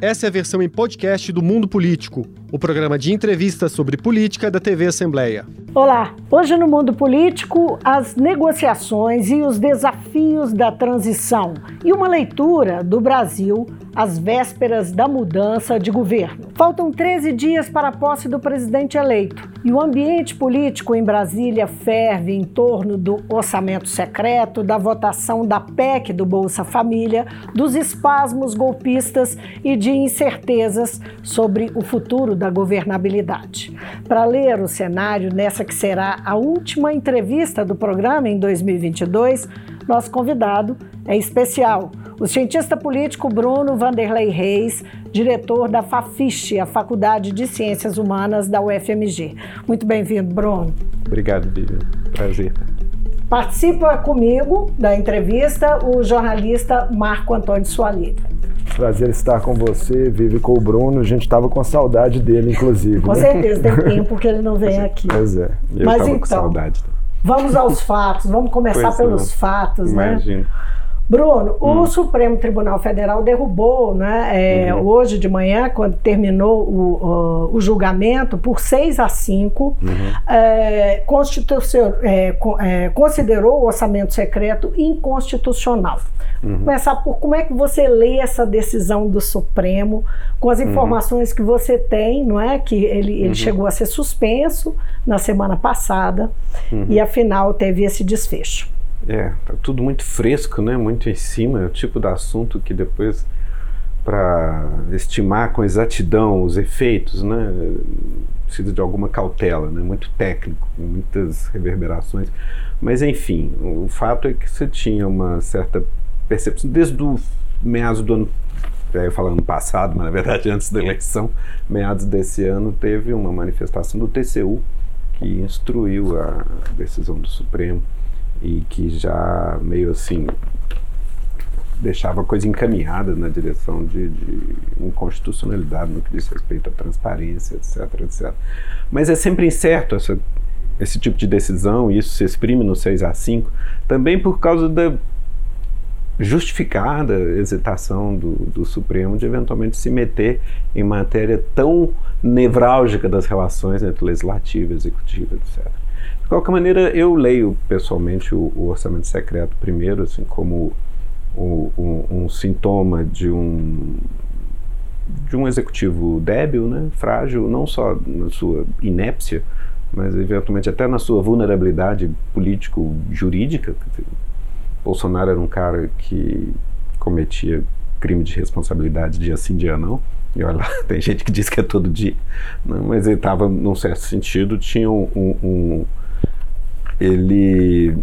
Essa é a versão em podcast do Mundo Político, o programa de entrevistas sobre política da TV Assembleia. Olá! Hoje no Mundo Político, as negociações e os desafios da transição e uma leitura do Brasil às vésperas da mudança de governo. Faltam 13 dias para a posse do presidente eleito e o ambiente político em Brasília ferve em torno do orçamento secreto, da votação da PEC do Bolsa Família, dos espasmos golpistas e de incertezas sobre o futuro da governabilidade. Para ler o cenário nessa que será a última entrevista do programa em 2022, nosso convidado é especial o cientista político Bruno Vanderlei Reis, diretor da FAFISH, a Faculdade de Ciências Humanas da UFMG. Muito bem-vindo, Bruno. Obrigado, Vivian. Prazer. Participa comigo da entrevista o jornalista Marco Antônio Sualito. Prazer estar com você, Vive com o Bruno. A gente estava com saudade dele, inclusive. Com né? certeza, tem tempo que ele não vem aqui. Pois é, eu Mas então, com saudade. Vamos aos fatos, vamos começar Pois pelos não. fatos, né? Imagino. Bruno, Hum. o Supremo Tribunal Federal derrubou, né, é, Uhum. hoje de manhã, quando terminou o, o- o julgamento, por 6 a 5, Uhum. é, é, é, considerou o orçamento secreto inconstitucional. Uhum. Começar por como é que você lê essa decisão do Supremo, com Uhum. as informações que você tem, não é? Que ele, ele chegou a ser suspenso na semana passada Uhum. e afinal teve esse desfecho. É, tá tudo muito fresco, né? Muito em cima. É o tipo de assunto que depois, para estimar com exatidão os efeitos, né? Precisa de alguma cautela, né? Muito técnico, muitas reverberações. Mas, enfim, o fato é que você tinha uma certa percepção, desde o meados do ano eu ia falar ano passado, mas na verdade antes da eleição, meados desse ano, teve uma manifestação do TCU que instruiu a decisão do Supremo e que já meio assim deixava a coisa encaminhada na direção de, de inconstitucionalidade no que diz respeito à transparência, etc, etc. Mas é sempre incerto essa, esse tipo de decisão, e isso se exprime no 6 a 5, também por causa da justificada hesitação do, do Supremo de eventualmente se meter em matéria tão nevrálgica das relações entre legislativo, executivo, etc. De qualquer maneira, eu leio pessoalmente o, o orçamento secreto primeiro, assim, como o- um, um sintoma de um de um executivo débil, né, frágil, não só na sua inépcia, mas eventualmente até na sua vulnerabilidade político-jurídica. Bolsonaro era um cara que cometia crime de responsabilidade dia sim, dia não. E olha lá, tem gente que diz que é todo dia. Não, mas ele estava, num certo sentido, tinha um- um- Ele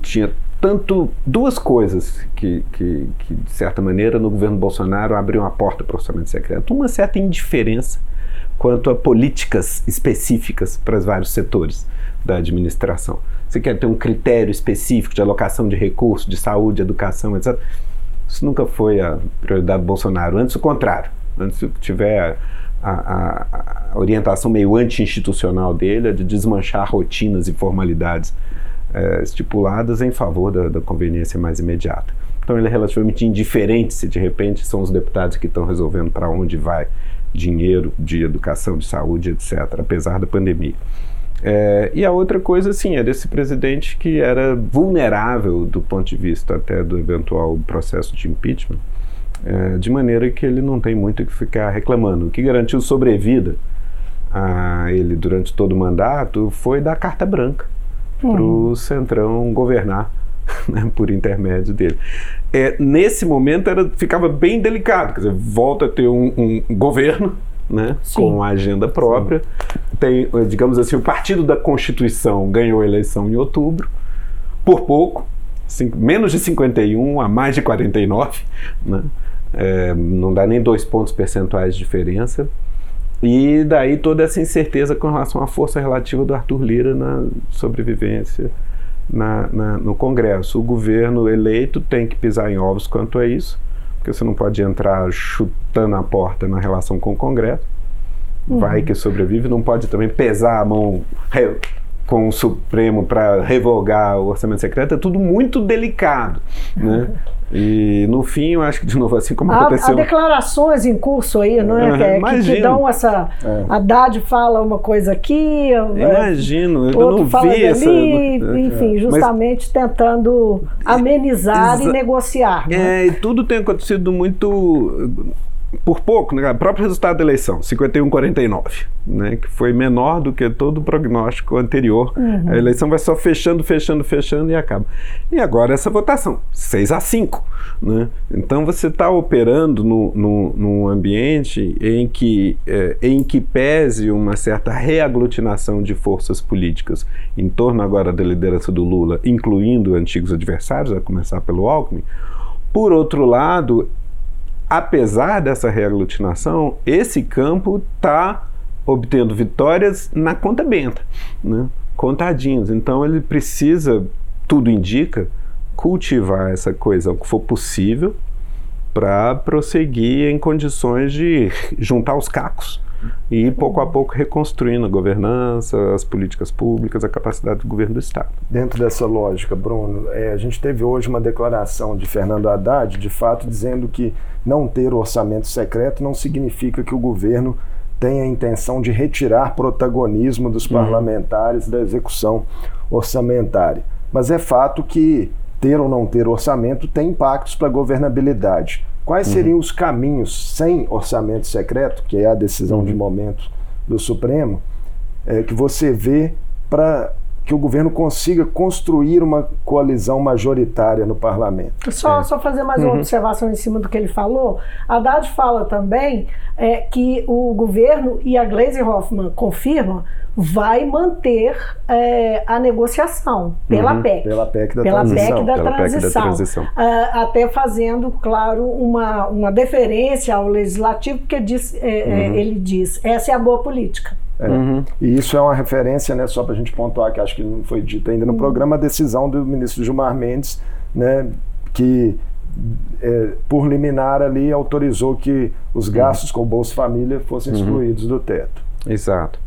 tinha tanto duas coisas que, que, que, de certa maneira, no governo Bolsonaro abriam a porta para o orçamento secreto. Uma certa indiferença quanto a políticas específicas para os vários setores da administração. Você quer ter um critério específico de alocação de recursos, de saúde, educação, etc. Isso nunca foi a prioridade do Bolsonaro. Antes, o contrário. Antes, se tiver a, a- orientação meio anti-institucional dele, é de desmanchar rotinas e formalidades eh, estipuladas em favor da, da conveniência mais imediata. Então, ele é relativamente indiferente se, de repente, são os deputados que estão resolvendo para onde vai dinheiro de educação, de saúde, etc., apesar da pandemia. É, e a outra coisa, sim, é desse presidente que era vulnerável do ponto de vista até do eventual processo de impeachment, é, de maneira que ele não tem muito o que ficar reclamando. O que garantiu sobrevida a ele durante todo o mandato foi dar carta branca para o Centrão governar né, por intermédio dele. É, nesse momento era, ficava bem delicado, quer dizer, volta a ter um, um governo né, Sim. com a agenda própria. Tem, eh, digamos assim, o Partido da Constituição ganhou a eleição em outubro, por pouco, menos de 51 a mais de 49, né? É, não dá nem dois pontos percentuais de diferença. E daí toda essa incerteza com relação à força relativa do Arthur Lira na sobrevivência na- na- no Congresso. O governo eleito tem que pisar em ovos quanto a isso, porque você não pode entrar chutando a porta na relação com o Congresso. Vai que sobrevive, não pode também pesar a mão com o Supremo para revogar o orçamento secreto, é tudo muito delicado. Né? E no fim, eu acho que, de novo, assim como há, aconteceu. Há declarações em curso aí, não é? Uhum, que, que, que, dão essa. É. Haddad fala uma coisa aqui. Imagino, eu não vi dali, essa. Enfim, justamente Mas, tentando amenizar e negociar. Né? É, e tudo tem acontecido muito por pouco, né? o próprio resultado da eleição, 51-49, né? que foi menor do que todo o prognóstico anterior. Uhum. A eleição vai só fechando, fechando, fechando e acaba. E agora essa votação, 6 a 5. Né? Então você está operando no, no, num ambiente em que, é, em que pese uma certa reaglutinação de forças políticas em torno agora da liderança do Lula, incluindo antigos adversários, a começar pelo Alckmin. Por outro lado, apesar dessa reaglutinação, esse campo está obtendo vitórias na conta benta, né? contadinhos. Então ele precisa, tudo indica, cultivar essa coisa o que for possível para prosseguir em condições de juntar os cacos e pouco a pouco reconstruindo a governança, as políticas públicas, a capacidade do governo do Estado. Dentro dessa lógica, Bruno, é, a gente teve hoje uma declaração de Fernando Haddad, de fato, dizendo que não ter orçamento secreto não significa que o governo tenha a intenção de retirar protagonismo dos uhum. parlamentares da execução orçamentária. Mas é fato que ter ou não ter orçamento tem impactos para a governabilidade. Quais uhum. seriam os caminhos sem orçamento secreto, que é a decisão uhum. de momento do Supremo, é, que você vê para que o governo consiga construir uma coalizão majoritária no parlamento. Só, é. só fazer mais uhum. uma observação em cima do que ele falou. Haddad fala também é, que o governo e a Gleisi Hoffmann confirmam vai manter é, a negociação pela uhum. PEC. Pela PEC da pela transição. PEC da pela transição. PEC da transição. Uh, até fazendo, claro, uma, uma deferência ao legislativo, porque diz, é, é, uhum. ele diz, essa é a boa política. É. Uhum. E isso é uma referência, né, só para a gente pontuar, que acho que não foi dito ainda no uhum. programa, a decisão do ministro Gilmar Mendes, né, que é, por liminar ali autorizou que os gastos uhum. com o Bolsa Família fossem uhum. excluídos do teto. Exato.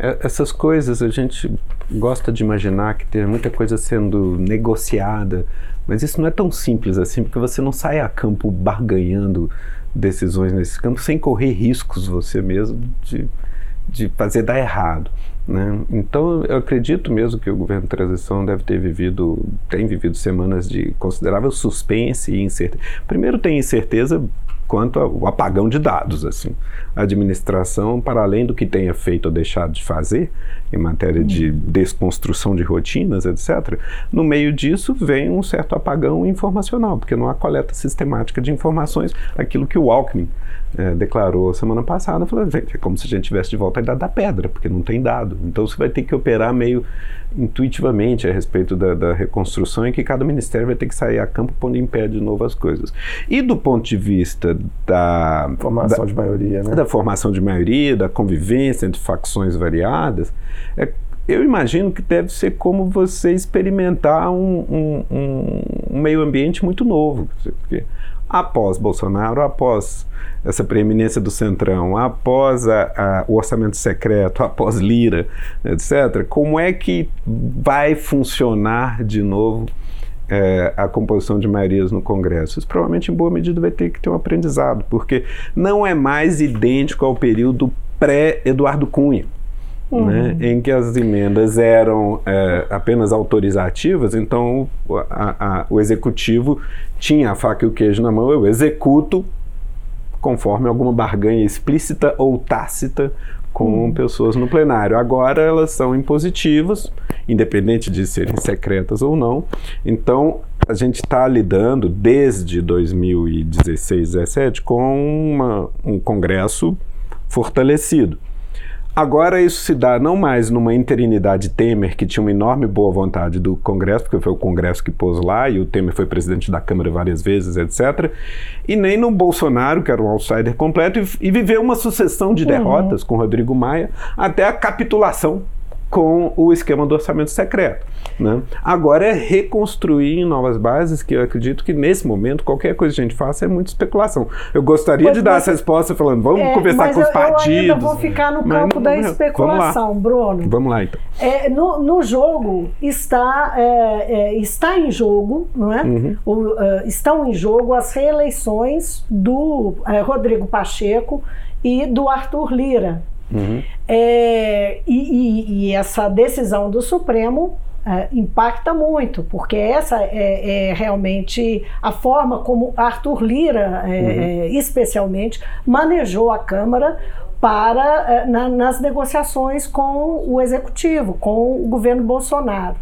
É, essas coisas a gente gosta de imaginar que tem muita coisa sendo negociada, mas isso não é tão simples assim, porque você não sai a campo barganhando decisões nesse campo sem correr riscos você mesmo de de fazer dar errado. Né? Então, eu acredito mesmo que o governo de transição deve ter vivido, tem vivido semanas de considerável suspense e incerteza. Primeiro, tem incerteza quanto ao apagão de dados. Assim. A administração, para além do que tenha feito ou deixado de fazer, em matéria de hum. desconstrução de rotinas, etc., no meio disso vem um certo apagão informacional, porque não há coleta sistemática de informações, aquilo que o Alckmin é, declarou semana passada, falou, é como se a gente tivesse de volta a idade da pedra, porque não tem dado. Então você vai ter que operar meio intuitivamente a respeito da, da reconstrução e que cada ministério vai ter que sair a campo pondo em pé de novo as coisas. E do ponto de vista da formação da, de maioria, né? Da formação de maioria, da convivência entre facções variadas, é, eu imagino que deve ser como você experimentar um, um, um, meio ambiente muito novo. Porque após Bolsonaro, após essa preeminência do Centrão, após a, a, o orçamento secreto, após Lira, etc., como é que vai funcionar de novo é, a composição de maiorias no Congresso? Isso provavelmente, em boa medida, vai ter que ter um aprendizado, porque não é mais idêntico ao período pré-Eduardo Cunha. Uhum. Né, em que as emendas eram é, apenas autorizativas, então a, a, o executivo tinha a faca e o queijo na mão, eu executo conforme alguma barganha explícita ou tácita com uhum. pessoas no plenário. Agora elas são impositivas, independente de serem secretas ou não. Então a gente está lidando desde 2016, 2017 com uma, um Congresso fortalecido. Agora isso se dá não mais numa interinidade Temer, que tinha uma enorme boa vontade do Congresso, porque foi o Congresso que pôs lá, e o Temer foi presidente da Câmara várias vezes, etc. E nem no Bolsonaro, que era um outsider completo, e, e viveu uma sucessão de uhum. derrotas uhum. com Rodrigo Maia, até a capitulação com o esquema do orçamento secreto. Né? Agora é reconstruir em novas bases, que eu acredito que nesse momento qualquer coisa que a gente faça é muita especulação. Eu gostaria Pois de dar mas- essa resposta falando, vamos É, conversar com os eu, eu ainda partidos. vou ficar no campo não- da vamos lá. especulação, Bruno. Vamos lá então. É, no, no jogo está, é, é, está em jogo, não é? Uhum. O, é, estão em jogo as reeleições do é, Rodrigo Pacheco e do Arthur Lira. Uhum. É, e, e- e essa decisão do Supremo é, impacta muito, porque essa é, é realmente a forma como Arthur Lira, é, é, especialmente, manejou a Câmara para é, na- nas negociações com o Executivo, com o governo Bolsonaro.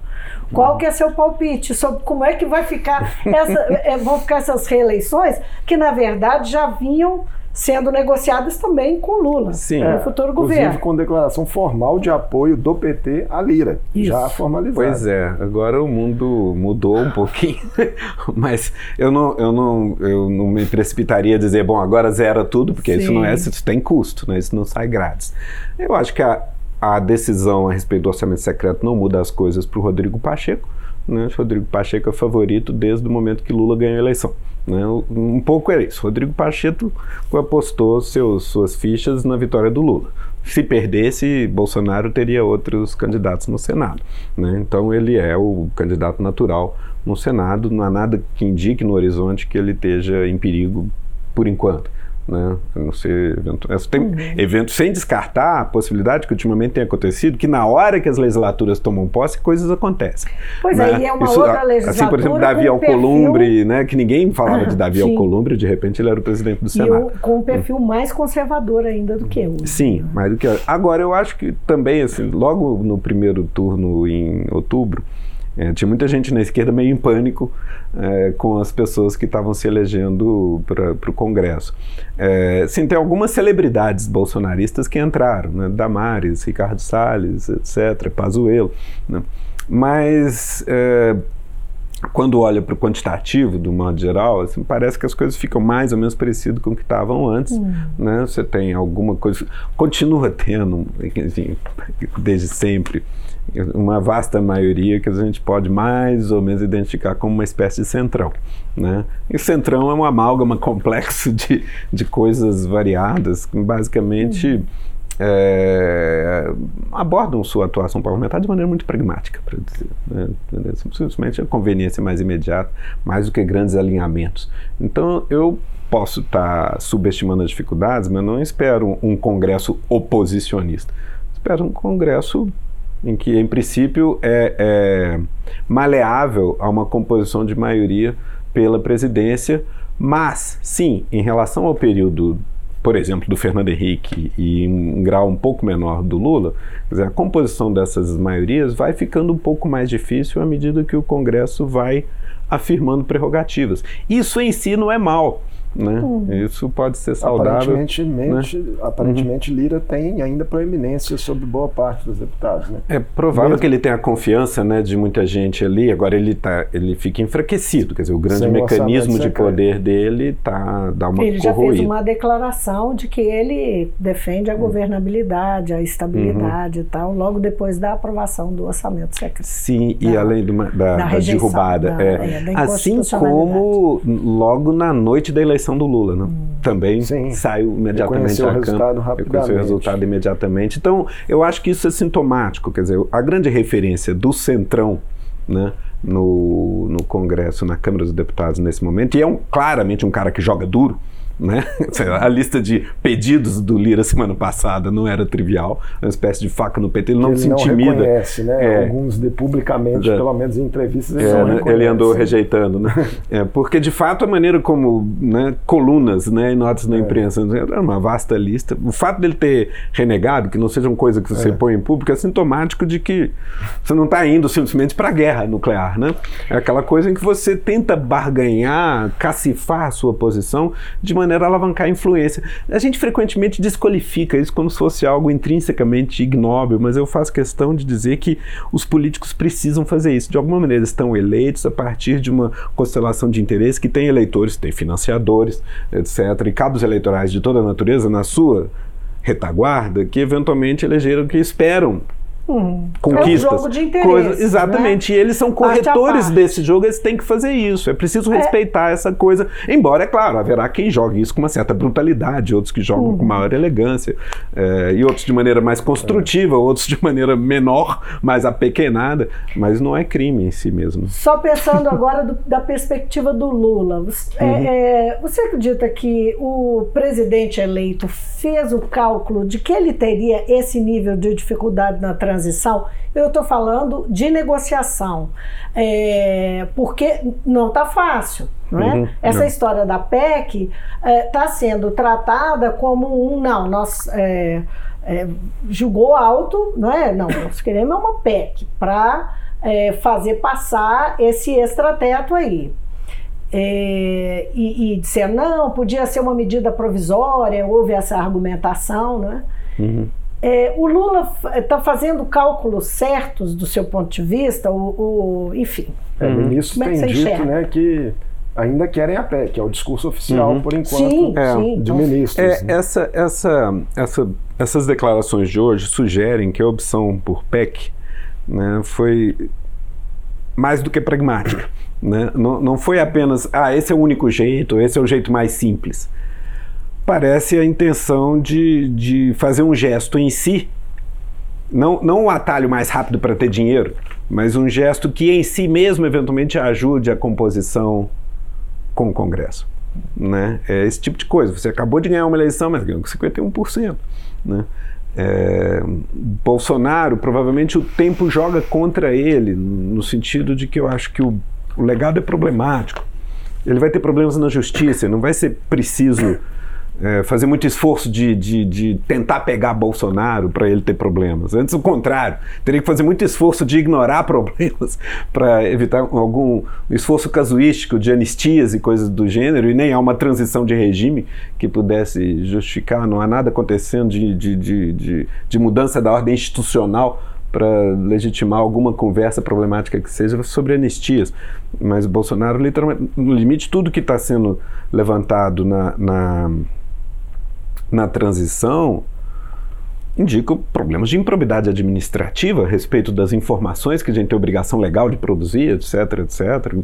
Qual que é seu palpite sobre como é que vai ficar essa, vão ficar essas reeleições que na verdade já vinham sendo negociadas também com Lula Sim. no futuro Inclusive governo. com declaração formal de apoio do PT à Lira, Isso. já formalizada. Pois é, agora o mundo mudou um pouquinho, mas eu não, eu, não, eu não me precipitaria a dizer, bom, agora zera tudo, porque isso Sim. não é, isso tem custo, né? isso não sai grátis. Eu acho que a, a decisão a respeito do orçamento secreto não muda as coisas para o Rodrigo Pacheco. Né? O Rodrigo Pacheco é favorito desde o momento que Lula ganhou a eleição. Né? Um pouco é isso. Rodrigo Pacheco apostou seus, suas fichas na vitória do Lula. Se perdesse, Bolsonaro teria outros candidatos no Senado. Né? Então ele é o candidato natural no Senado. Não há nada que indique no horizonte que ele esteja em perigo por enquanto. Né? Não ser evento, é, tem eventos sem descartar a possibilidade que ultimamente tem acontecido, que na hora que as legislaturas tomam posse, coisas acontecem. Pois né? é, e é uma Isso, outra legislatura Assim, por exemplo, Davi um perfil- Alcolumbre, né, que ninguém falava de Davi Sim. Alcolumbre, de repente ele era o presidente do Senado. o- com um perfil mais conservador ainda do que hoje. Sim, mais do que. Agora, eu acho que também, assim, logo no primeiro turno em outubro, eh, tinha muita gente na esquerda meio em pânico eh, com as pessoas que estavam se elegendo para o Congresso. Eh, sim, tem algumas celebridades bolsonaristas que entraram, né? Damares, Ricardo Salles, etc., Pazuello, né? Mas eh, quando olha para o quantitativo, do modo geral, assim, parece que as coisas ficam mais ou menos parecidas com o que estavam antes. Né? Você tem alguma coisa. Continua tendo, enfim, desde sempre, uma vasta maioria que a gente pode mais ou menos identificar como uma espécie de centrão. Né? E centrão é um amálgama complexo de, de coisas variadas, que basicamente. é, abordam sua atuação parlamentar de maneira muito pragmática, para dizer. Né? Simplesmente a conveniência mais imediata, mais do que grandes alinhamentos. Então, eu posso estar subestimando as dificuldades, mas não espero um congresso oposicionista. Espero um congresso em que, em princípio, é, é maleável a uma composição de maioria pela presidência, mas, sim, em relação ao período por exemplo, do Fernando Henrique e em um grau um pouco menor do Lula, dizer, a composição dessas maiorias vai ficando um pouco mais difícil à medida que o Congresso vai afirmando prerrogativas. Isso em si não é mal. Né? Isso pode ser saudável. Aparentemente, mente- aparentemente Lira tem ainda proeminência sobre boa parte dos deputados. Né? É provável Mesmo- que ele tenha a confiança né, de muita gente ali, agora ele, tá, ele fica enfraquecido, quer dizer, o grande Sem mecanismo de poder dele tá, dá uma Ele já fez uma declaração de que ele defende a Hum. governabilidade, a estabilidade e tal, logo depois da aprovação do orçamento secreto. Sim, e Da- além de uma- da, da da rejeição, derrubada. da- é. é, da assim como logo na noite da eleição do Lula, né? também Sim. saiu imediatamente Reconheceu o à resultado Câmara, rapidamente. reconheceu o resultado imediatamente. Então, eu acho que isso é sintomático, quer dizer, a grande referência do Centrão, né? No, no Congresso, na Câmara dos Deputados nesse momento, e é um, claramente um cara que joga duro, né? A lista de pedidos do Lira semana passada não era trivial, uma espécie de faca no PT, ele não ele se intimida. reconhece, né? É. Alguns de, publicamente, É. pelo menos em entrevistas, ele É, né, reconhece. ele andou rejeitando, né? É, porque de fato a maneira como né, colunas né, e notas na imprensa é uma vasta lista. O fato dele ter renegado, que não seja uma coisa que você põe em público, é sintomático de que você não está indo simplesmente para a guerra nuclear, né? É aquela coisa em que você tenta barganhar, cacifar a sua posição de maneira a alavancar a influência. A gente frequentemente desqualifica isso como se fosse algo intrinsecamente ignóbil, mas eu faço questão de dizer que os políticos precisam fazer isso. De alguma maneira, eles estão eleitos a partir de uma constelação de interesse que tem eleitores, tem financiadores, etc., e cabos eleitorais de toda a natureza na sua retaguarda que eventualmente elegeram que esperam Hum. conquistas. É um jogo de interesse, exatamente. Né? E eles são corretores desse jogo, eles têm que fazer isso. É preciso respeitar essa coisa. Embora, é claro, haverá quem jogue isso com uma certa brutalidade, outros que jogam Uhum. com maior elegância, é, e outros de maneira mais construtiva, outros de maneira menor, mais apequenada. Mas não é crime em si mesmo. Só pensando agora do- da perspectiva do Lula, você, Uhum. é, é, você acredita que o presidente eleito fez o cálculo de que ele teria esse nível de dificuldade na transição? Eu estou falando de negociação, é, porque não está fácil. Não é? Uhum, Essa não. história da PEC está sendo tratada como um não, nós é, é, julgou alto, não é? Não, nós queremos é uma PEC para fazer passar esse extrateto aí. É, e, e não, podia ser uma medida provisória, houve essa argumentação, né? Uhum. É, o Lula está fazendo cálculos certos do seu ponto de vista, o, o- enfim. É, Uhum. Ministros Como é você dito enxerga? né, que ainda querem a PEC, é o discurso oficial, Uhum. por enquanto, Sim, É, sim. de então- ministros. É, né? essa, essa, essa, essas declarações de hoje sugerem que a opção por PEC né, foi mais do que pragmática. Né? Não, não foi apenas, ah, esse é o único jeito, esse é o jeito mais simples. Parece a intenção de, de fazer um gesto em si, não, não um atalho mais rápido para ter dinheiro, mas um gesto que em si mesmo eventualmente ajude a composição com o Congresso. Né? É esse tipo de coisa. Você acabou de ganhar uma eleição, mas ganhou com 51%. Né? É, Bolsonaro, provavelmente o tempo joga contra ele, no sentido de que eu acho que o, o legado é problemático. Ele vai ter problemas na justiça, não vai ser preciso é, fazer muito esforço de, de, de tentar pegar Bolsonaro para ele ter problemas. Antes, o contrário, teria que fazer muito esforço de ignorar problemas para evitar algum esforço casuístico de anistias e coisas do gênero, e nem há uma transição de regime que pudesse justificar, não há nada acontecendo de, de, de, de, de mudança da ordem institucional para legitimar alguma conversa problemática que seja sobre anistias. Mas Bolsonaro, literalmente, no limite, tudo que está sendo levantado na, na, na transição indica problemas de improbidade administrativa a respeito das informações que a gente tem obrigação legal de produzir, etc, etc.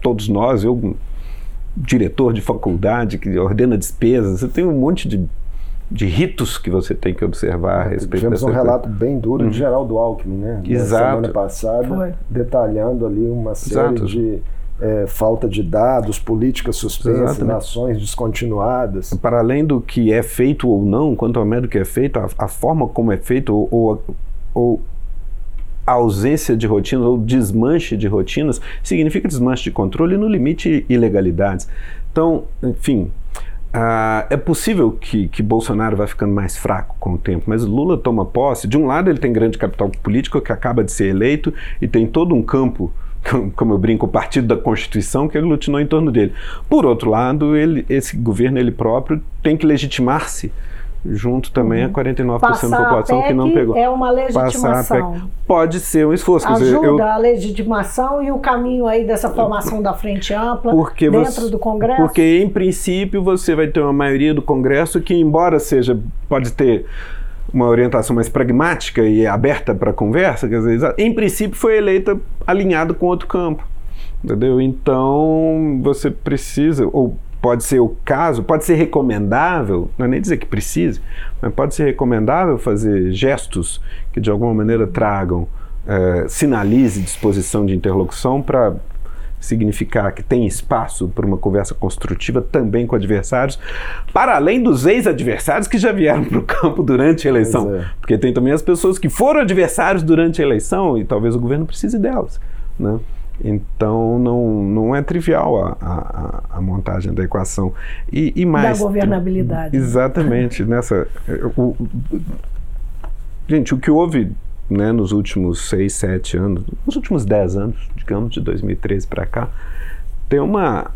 Todos nós, eu, diretor de faculdade que ordena despesas, você tem um monte de, de ritos que você tem que observar a respeito Tivemos um dessa coisa. relato bem duro de Geraldo Alckmin, né? Na Exato. semana passada, Foi. detalhando ali uma série Exato. de é, falta de dados, políticas suspensas, Exatamente. ações descontinuadas. para além do que é feito ou não, quanto ao método que é feito, a, a forma como é feito ou, ou, ou a ausência de rotinas ou desmanche de rotinas significa desmanche de controle e, no limite, ilegalidades. Então, enfim, ah, é possível que, que Bolsonaro vá ficando mais fraco com o tempo, mas Lula toma posse. De um lado, ele tem grande capital político que acaba de ser eleito e tem todo um campo como eu brinco, o partido da Constituição que aglutinou em torno dele. Por outro lado, ele, esse governo ele próprio tem que legitimar-se junto também a 49% da Passar a população que não pegou. é uma legitimação. Pode ser um esforço. quer dizer, Ajuda eu- a legitimação e o caminho aí dessa formação da frente ampla porque dentro você- do Congresso? Porque, em princípio, você vai ter uma maioria do Congresso que, embora seja, pode ter uma orientação mais pragmática e aberta para conversa, quer dizer, em princípio foi eleita alinhado com outro campo. Entendeu? Então, você precisa, ou pode ser o caso, pode ser recomendável, não é nem dizer que precise, mas pode ser recomendável fazer gestos que de alguma maneira tragam, eh, sinalize disposição de interlocução para significar que tem espaço para uma conversa construtiva também com adversários, para além dos ex-adversários que já vieram para o campo durante a eleição. É. Porque tem também as pessoas que foram adversários durante a eleição e talvez o governo precise delas. Né? Então não, não é trivial a, a, a montagem da equação. E, e mais. da governabilidade. Exatamente. nessa, o- o- gente, o que houve né, nos últimos seis, sete anos, nos últimos dez anos, digamos, de 2013 para cá, tem uma,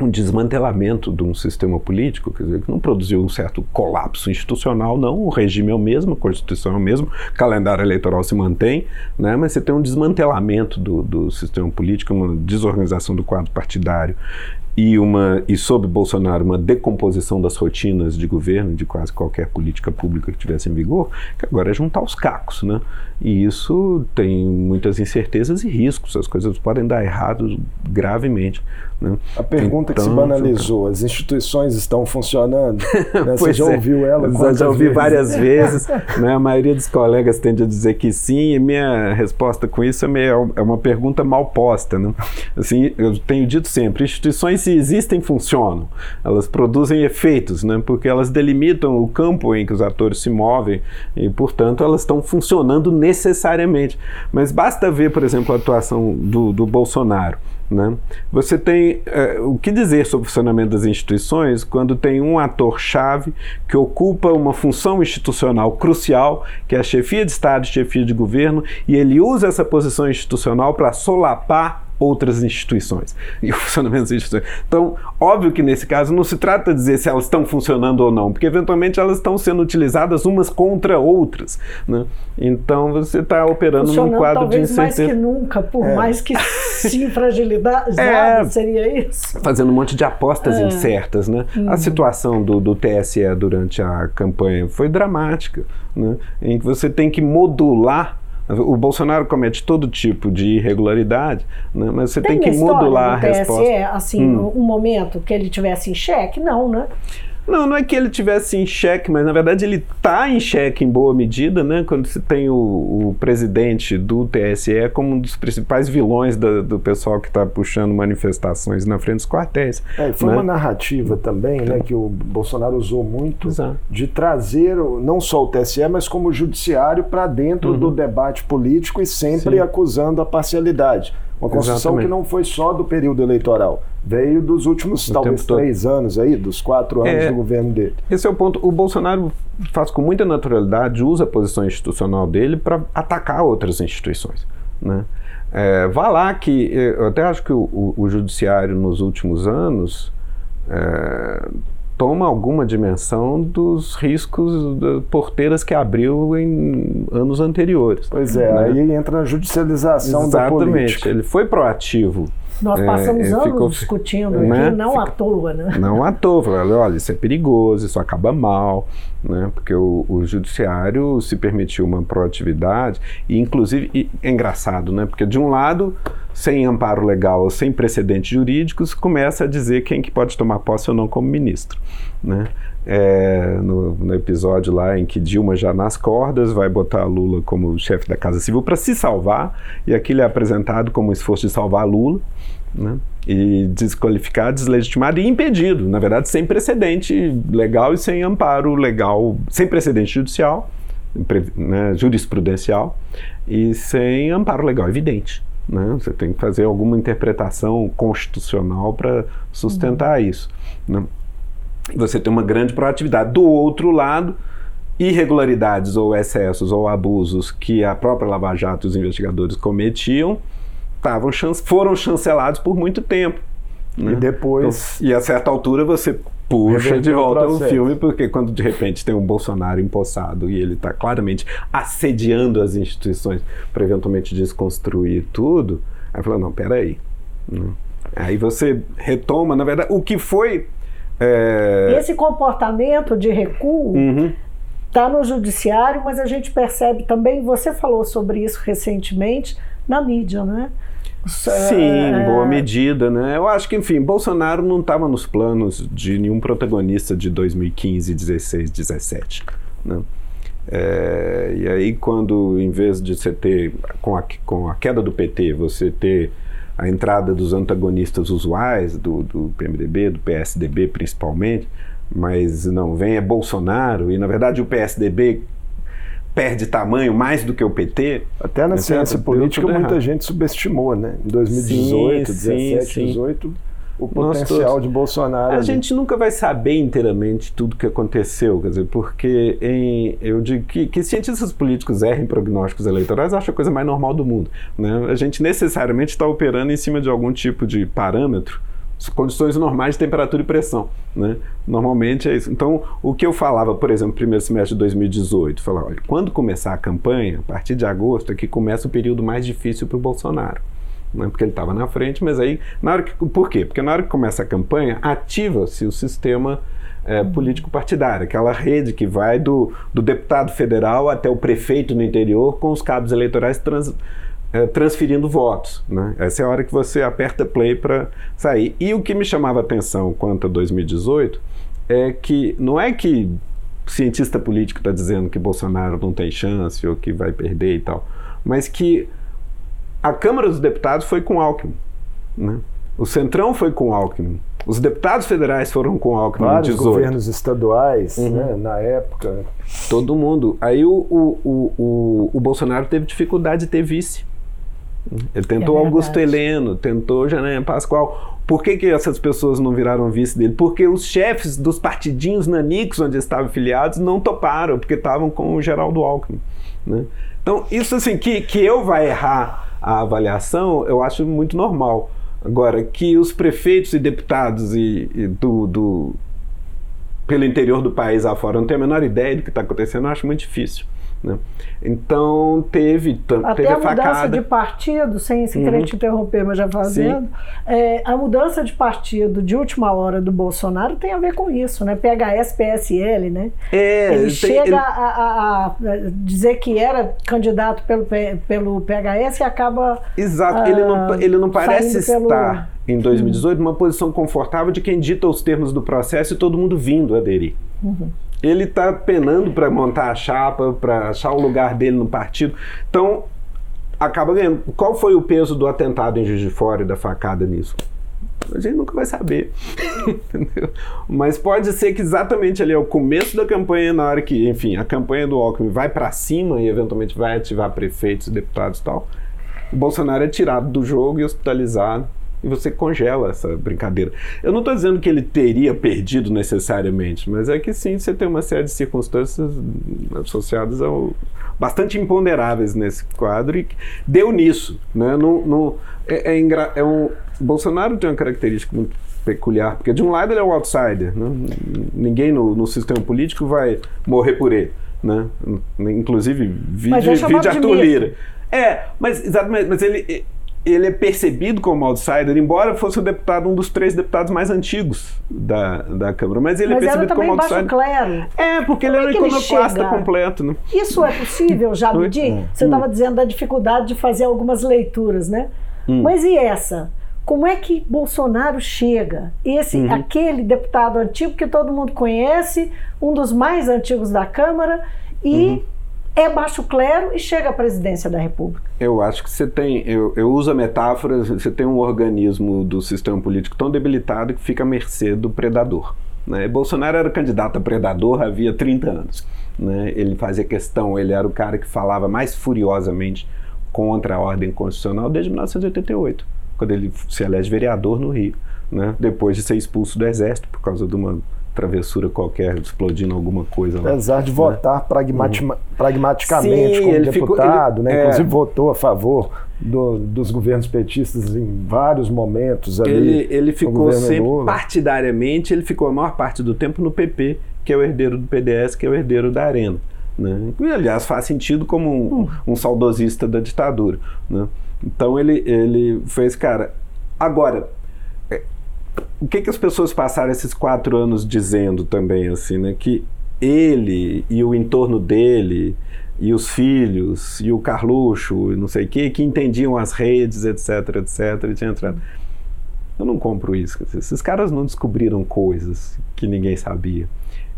um desmantelamento de um sistema político, quer dizer, que não produziu um certo colapso institucional, não, o regime é o mesmo, a Constituição é o mesmo, o calendário eleitoral se mantém, né, mas você tem um desmantelamento do, do sistema político, uma desorganização do quadro partidário e, uma, e sob Bolsonaro uma decomposição das rotinas de governo, de quase qualquer política pública que tivesse em vigor, que agora é juntar os cacos. Né? E isso tem muitas incertezas e riscos, as coisas podem dar errado gravemente. Né? A pergunta então, que se então, banalizou, as instituições estão funcionando? Né? Você já é. ouviu ela? Já, já ouvi vezes? várias vezes. né? A maioria dos colegas tende a dizer que sim, e minha resposta com isso é, meio, é uma pergunta mal posta. Né? Assim, eu tenho dito sempre, instituições se existem, funcionam. Elas produzem efeitos, né? porque elas delimitam o campo em que os atores se movem e, portanto, elas estão funcionando necessariamente. Mas basta ver, por exemplo, a atuação do, do Bolsonaro. Né? Você tem uh, o que dizer sobre o funcionamento das instituições quando tem um ator-chave que ocupa uma função institucional crucial, que é a chefia de Estado chefia de governo, e ele usa essa posição institucional para solapar outras instituições e o funcionamento das instituições. Então, óbvio que nesse caso não se trata de dizer se elas estão funcionando ou não, porque eventualmente elas estão sendo utilizadas umas contra outras. Né? Então, você está operando num quadro de incerteza. mais que nunca, por é. mais que sim fragilidade, é. seria isso? Fazendo um monte de apostas é. incertas. Né? Uhum. A situação do, do TSE durante a campanha foi dramática, né? em que você tem que modular o Bolsonaro comete todo tipo de irregularidade, né? mas você tem, tem que modular a resposta. assim, hum. um momento que ele tivesse em xeque? Não, né? Não, não é que ele tivesse em xeque, mas na verdade ele está em xeque em boa medida, né? Quando se tem o, o presidente do TSE como um dos principais vilões do, do pessoal que está puxando manifestações na frente dos quartéis. É, foi né? uma narrativa também, né, que o Bolsonaro usou muito Exato. de trazer não só o TSE, mas como o judiciário para dentro uhum. do debate político e sempre Sim. acusando a parcialidade. Uma construção Exatamente. que não foi só do período eleitoral, veio dos últimos talvez três anos aí, dos quatro anos é, do governo dele. Esse é o ponto. O Bolsonaro faz com muita naturalidade, usa a posição institucional dele para atacar outras instituições. Né? É, vá lá que eu até acho que o, o, o judiciário nos últimos anos é, toma alguma dimensão dos riscos das porteiras que abriu em anos anteriores. Pois é, né? aí entra a judicialização Exatamente. da política. Exatamente, ele foi proativo. Nós é, passamos é, anos ficou, discutindo né? aqui, não à toa, né? Não à toa. Falei, olha, isso é perigoso, isso acaba mal, né? Porque o, o judiciário se permitiu uma proatividade e, inclusive, e, é engraçado, né? Porque, de um lado, sem amparo legal, sem precedentes jurídicos, começa a dizer quem que pode tomar posse ou não como ministro, né? É, no, no, episódio lá em que Dilma já nas cordas vai botar Lula como chefe da Casa Civil para se salvar, e aquilo é apresentado como um esforço de salvar Lula, né? e desqualificado, deslegitimado e impedido, na verdade, sem precedente legal e sem amparo legal, sem precedente judicial, né, jurisprudencial e sem amparo legal evidente. Né? Você tem que fazer alguma interpretação constitucional para sustentar uhum. isso. Né? Você tem uma grande proatividade. Do outro lado, irregularidades ou excessos ou abusos que a própria Lava Jato e os investigadores cometiam tavam, foram chancelados por muito tempo. Né? E depois. Então, e a certa altura você puxa de volta o, o, filme, porque quando de repente tem um Bolsonaro empossado e ele está claramente assediando as instituições para eventualmente desconstruir tudo, aí fala: não, peraí. Né? Aí você retoma, na verdade, o que foi é... Esse comportamento de recuo está uhum. no judiciário, mas a gente percebe também, você falou sobre isso recentemente, na mídia, né? Sim, em é. boa medida, né? Eu acho que, enfim, Bolsonaro não estava nos planos de nenhum protagonista de 2015, 16, 17, né? É, e aí, quando em vez de você ter, com a, com a queda do PT, você ter a entrada dos antagonistas usuais, do, do PMDB, do PSDB principalmente, mas não, vem é Bolsonaro, e na verdade o PSDB perde tamanho mais do que o PT. Até na ciência política muita errado. gente subestimou, né? Em 2018, sim, 17, sim, 18 o potencial de Bolsonaro. A ali. gente nunca vai saber inteiramente tudo o que aconteceu, quer dizer, porque em, eu digo que, que cientistas políticos errem prognósticos eleitorais, acho a coisa mais normal do mundo. Né? A gente necessariamente está operando em cima de algum tipo de parâmetro condições normais de temperatura e pressão, né? Normalmente é isso. Então, o que eu falava, por exemplo, no primeiro semestre de 2018, falava, olha, quando começar a campanha, a partir de agosto é que começa o período mais difícil para o Bolsonaro. né, porque ele estava na frente, mas aí, na hora que, por quê? Porque na hora que começa a campanha, ativa-se o sistema é, político partidário, aquela rede que vai do, do deputado federal até o prefeito no interior com os cabos eleitorais trans, transferindo votos. Né? Essa é a hora que você aperta play para sair. E o que me chamava a atenção quanto a 2018 é que não é que cientista político está dizendo que Bolsonaro não tem chance ou que vai perder e tal, mas que a Câmara dos Deputados foi com Alckmin. Né? O Centrão foi com Alckmin. Os deputados federais foram com Alckmin Vários em 18. governos estaduais, uhum. né, na época. Todo mundo. Aí o, o, o, o, o Bolsonaro teve dificuldade de ter vice. Ele tentou é Augusto Heleno, tentou Janaína Pascoal. Por que, que essas pessoas não viraram vice dele? Porque os chefes dos partidinhos nanicos onde estavam filiados não toparam, porque estavam com o Geraldo Alckmin. Né? Então, isso assim, que, que eu vai errar a avaliação, eu acho muito normal. Agora, que os prefeitos e deputados e, e do, do, pelo interior do país afora não têm a menor ideia do que está acontecendo, eu acho muito difícil. Né? Então teve, Até teve a, mudança facada. de partido, sem se querer uhum. te interromper, mas já fazendo, é, a mudança de partido de última hora do Bolsonaro tem a ver com isso, né? PHS, PSL, né? É, ele tem, chega ele... A, a, a, dizer que era candidato pelo, pelo PHS e acaba. Exato, ele, não, ele não parece estar pelo... em 2018 numa posição confortável de quem dita os termos do processo e todo mundo vindo aderir. Uhum ele está penando para montar a chapa, para achar o lugar dele no partido. Então, acaba ganhando. Qual foi o peso do atentado em Juiz de Fora e da facada nisso? A gente nunca vai saber. Mas pode ser que exatamente ali é o começo da campanha, na hora que, enfim, a campanha do Alckmin vai para cima e eventualmente vai ativar prefeitos, deputados e tal. O Bolsonaro é tirado do jogo e hospitalizado e você congela essa brincadeira. Eu não estou dizendo que ele teria perdido necessariamente, mas é que sim, você tem uma série de circunstâncias associadas ao bastante imponderáveis nesse quadro e deu nisso, né? Não, não, é, é, é um Bolsonaro tem uma característica muito peculiar, porque de um lado ele é o outsider, né? ninguém no, no sistema político vai morrer por ele. Né? Inclusive, vídeo, é vídeo Arthur Lira. É, mas exatamente, mas ele, ele é percebido como outsider, embora fosse o deputado, um dos três deputados mais antigos da, da Câmara. Mas ele é mas é percebido como outsider. Clero. É, porque como ele é um iconoclasta completo. Né? Isso é possível, já me. Você estava hum. dizendo da dificuldade de fazer algumas leituras, né? Hum. Mas e essa? Como é que Bolsonaro chega? Esse, uhum. aquele deputado antigo que todo mundo conhece, um dos mais antigos da Câmara, e uhum é baixo clero e chega à presidência da República. Eu acho que você tem, eu, eu uso a metáfora, você tem um organismo do sistema político tão debilitado que fica à mercê do predador. Né? Bolsonaro era candidato a predador havia 30 anos. Né? Ele fazia questão, ele era o cara que falava mais furiosamente contra a ordem constitucional desde 1988, quando ele se elege vereador no Rio, né? depois de ser expulso do exército por causa de uma travessura qualquer, explodindo alguma coisa lá. Apesar de né? votar pragmati uhum. pragmaticamente Sim, como deputado, ficou, ele, né? É, inclusive votou a favor do, dos governos petistas em vários momentos ali. Ele, ele ficou sempre Lula. partidariamente, ele ficou a maior parte do tempo no PP, que é o herdeiro do PDS, que é o herdeiro da Arena. Né? E, aliás, faz sentido como um, hum. um saudosista da ditadura. Né? Então ele, ele esse cara. Agora, o que, que as pessoas passaram esses quatro anos dizendo também, assim, né? Que ele e o entorno dele e os filhos e o Carluxo e não sei o que, que entendiam as redes, etc, etc, e tinha entrado. Eu não compro isso. Esses caras não descobriram coisas que ninguém sabia.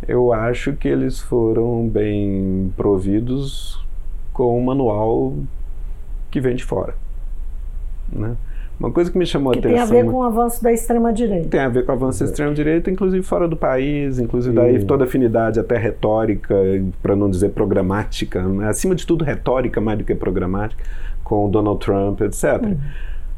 Eu acho que eles foram bem providos com um manual que vem de fora. Né? Uma coisa que me chamou que a atenção. Tem a ver com o avanço da extrema-direita. Tem a ver com o avanço da extrema-direita, inclusive fora do país, inclusive daí toda afinidade, até retórica, para não dizer programática, né? acima de tudo retórica mais do que programática, com o Donald Trump, etc. Uhum.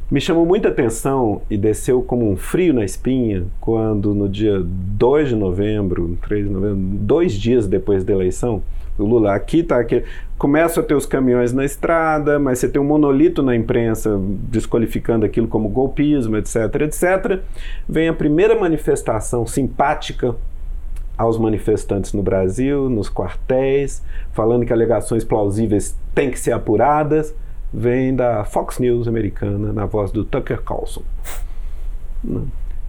Me chamou muita atenção e desceu como um frio na espinha quando no dia 2 de novembro, 3 de novembro, dois dias depois da eleição, o Lula aqui tá aqui. Começa a ter os caminhões na estrada, mas você tem um monolito na imprensa desqualificando aquilo como golpismo, etc, etc. Vem a primeira manifestação simpática aos manifestantes no Brasil, nos quartéis, falando que alegações plausíveis têm que ser apuradas. vem da Fox News americana, na voz do Tucker Carlson.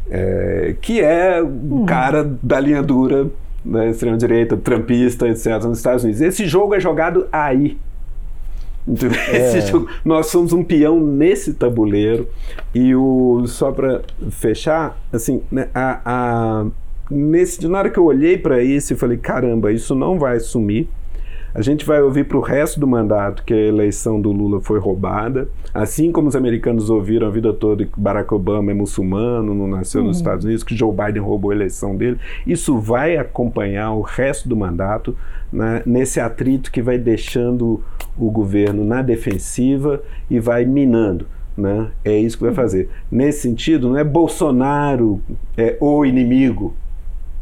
É, que é o uhum. cara da linha dura, né, extrema-direita, trampista, etc., nos Estados Unidos. Esse jogo é jogado aí. É. Jogo, nós somos um peão nesse tabuleiro. E o, só para fechar, assim, né, a, a, nesse, na hora que eu olhei para isso e falei: caramba, isso não vai sumir. A gente vai ouvir para o resto do mandato que a eleição do Lula foi roubada, assim como os americanos ouviram a vida toda que Barack Obama é muçulmano, não nasceu uhum. nos Estados Unidos, que Joe Biden roubou a eleição dele. Isso vai acompanhar o resto do mandato né, nesse atrito que vai deixando o governo na defensiva e vai minando. Né? É isso que vai fazer. Nesse sentido, não é Bolsonaro é o inimigo.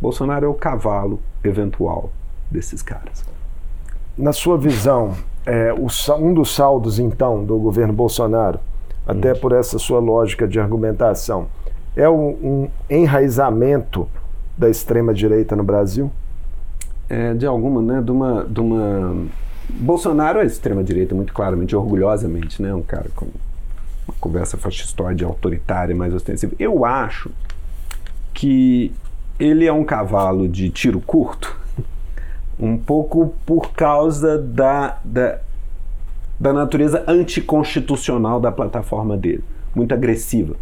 Bolsonaro é o cavalo eventual desses caras. Na sua visão, é, o, um dos saldos, então, do governo Bolsonaro, até por essa sua lógica de argumentação, é um, um enraizamento da extrema-direita no Brasil? É, de alguma, né? De uma, de uma... Bolsonaro é extrema-direita, muito claramente, orgulhosamente, né? Um cara com uma conversa fascistoide, autoritária, mais ostensiva. Eu acho que ele é um cavalo de tiro curto, um pouco por causa da, da, da natureza anticonstitucional da plataforma dele, muito agressiva.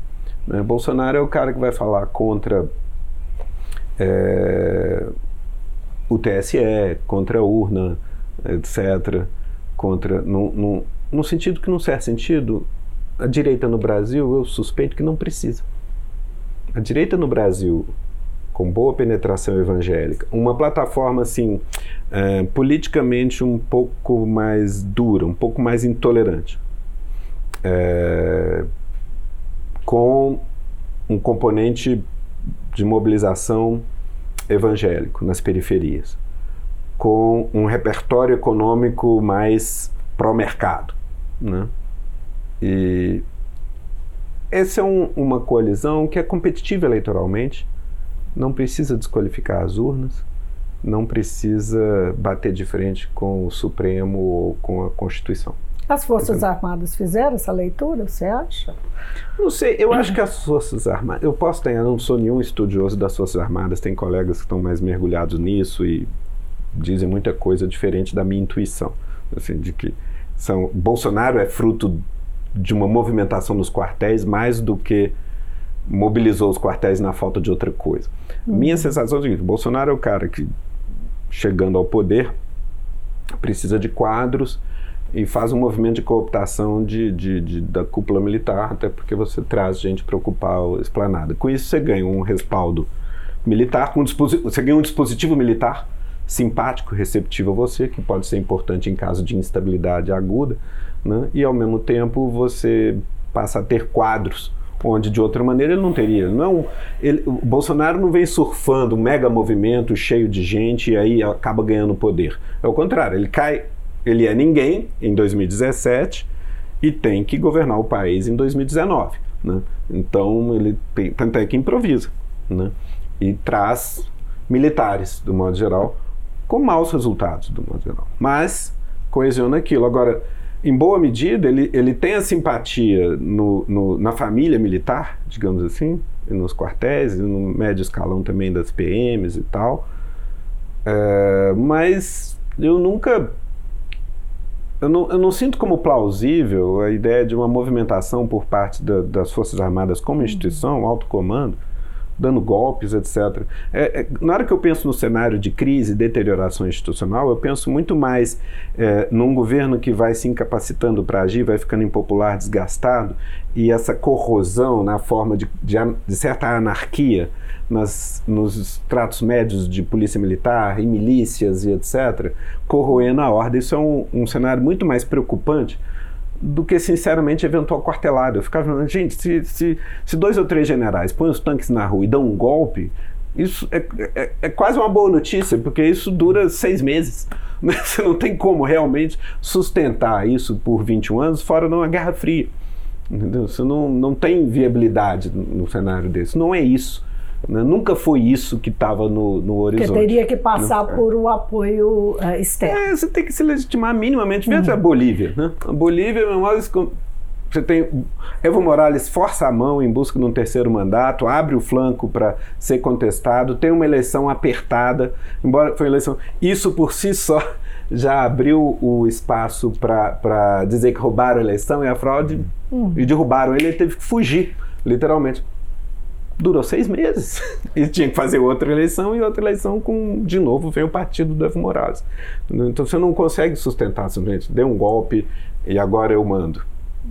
Né? Bolsonaro é o cara que vai falar contra é, o TSE, contra a urna, etc. Contra, no, no, no sentido que, num certo sentido, a direita no Brasil, eu suspeito que não precisa. A direita no Brasil com boa penetração evangélica, uma plataforma assim é, politicamente um pouco mais dura, um pouco mais intolerante, é, com um componente de mobilização evangélico nas periferias, com um repertório econômico mais pró-mercado, né? E essa é um, uma coalizão que é competitiva eleitoralmente, não precisa desqualificar as urnas, não precisa bater de frente com o Supremo ou com a Constituição. As Forças Armadas fizeram essa leitura, você acha? Não sei, eu acho que as Forças Armadas. Eu posso ter, eu não sou nenhum estudioso das Forças Armadas, tem colegas que estão mais mergulhados nisso e dizem muita coisa diferente da minha intuição. Assim, de que são, Bolsonaro é fruto de uma movimentação nos quartéis mais do que mobilizou os quartéis na falta de outra coisa. Uhum. Minha sensação é o seguinte: Bolsonaro é o cara que, chegando ao poder, precisa de quadros e faz um movimento de cooptação de, de, de, da cúpula militar, até porque você traz gente para ocupar a esplanada. Com isso, você ganha um respaldo militar, com um você ganha um dispositivo militar simpático, receptivo a você, que pode ser importante em caso de instabilidade aguda, né? e ao mesmo tempo você passa a ter quadros onde de outra maneira ele não teria. Não é ele, o Bolsonaro não vem surfando um mega movimento cheio de gente e aí acaba ganhando poder. É o contrário, ele cai, ele é ninguém em 2017 e tem que governar o país em 2019. Né? Então ele tem, tanto é que improvisa né? e traz militares, do modo geral, com maus resultados, do modo geral. Mas coesiona aquilo. Agora, em boa medida, ele, ele tem a simpatia no, no, na família militar, digamos assim, nos quartéis, no médio escalão também das PMs e tal. É, mas eu nunca. Eu não, eu não sinto como plausível a ideia de uma movimentação por parte da, das Forças Armadas como instituição, alto comando, dando golpes, etc. É, é, na hora que eu penso no cenário de crise deterioração institucional, eu penso muito mais é, num governo que vai se incapacitando para agir, vai ficando impopular, desgastado, e essa corrosão na forma de, de, de certa anarquia nas, nos tratos médios de polícia militar e milícias e etc., corroendo a ordem. Isso é um, um cenário muito mais preocupante do que, sinceramente, eventual quartelado. Eu ficava falando, gente, se, se, se dois ou três generais põem os tanques na rua e dão um golpe, isso é, é, é, quase uma boa notícia, porque isso dura seis meses. Né? Você não tem como realmente sustentar isso por 21 anos fora de uma Guerra Fria. Entendeu? Você não, não tem viabilidade no cenário desse. Não é isso. Né? Nunca foi isso que estava no, no horizonte. Que teria que passar né? por o um apoio uh, externo. É, você tem que se legitimar minimamente. Veja uhum. a Bolívia. Né? A Bolívia é uma você tem Evo Morales força a mão em busca de um terceiro mandato, abre o flanco para ser contestado, tem uma eleição apertada, embora foi eleição. Isso por si só já abriu o espaço para dizer que roubaram a eleição e a fraude uhum. e derrubaram ele, ele teve que fugir, literalmente durou seis meses. E tinha que fazer outra eleição e outra eleição com, de novo, vem o partido do Evo Morales. Então você não consegue sustentar simplesmente, deu um golpe e agora eu mando.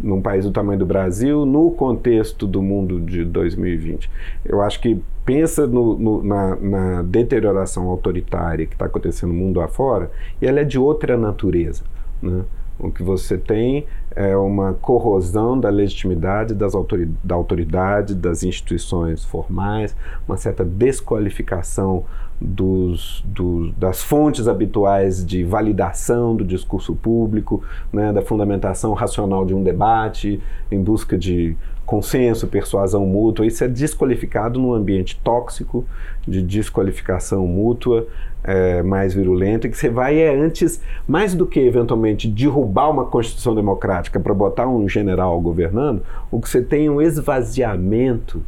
Num país do tamanho do Brasil, no contexto do mundo de 2020. Eu acho que pensa no, no, na, na deterioração autoritária que está acontecendo no mundo afora, e ela é de outra natureza. Né? O que você tem é uma corrosão da legitimidade das autoridade, da autoridade, das instituições formais, uma certa desqualificação dos, dos, das fontes habituais de validação do discurso público, né, da fundamentação racional de um debate em busca de consenso, persuasão mútua. Isso é desqualificado num ambiente tóxico de desqualificação mútua é, mais virulenta, que você vai é antes, mais do que eventualmente derrubar uma Constituição democrática para botar um general governando, o que você tem é um esvaziamento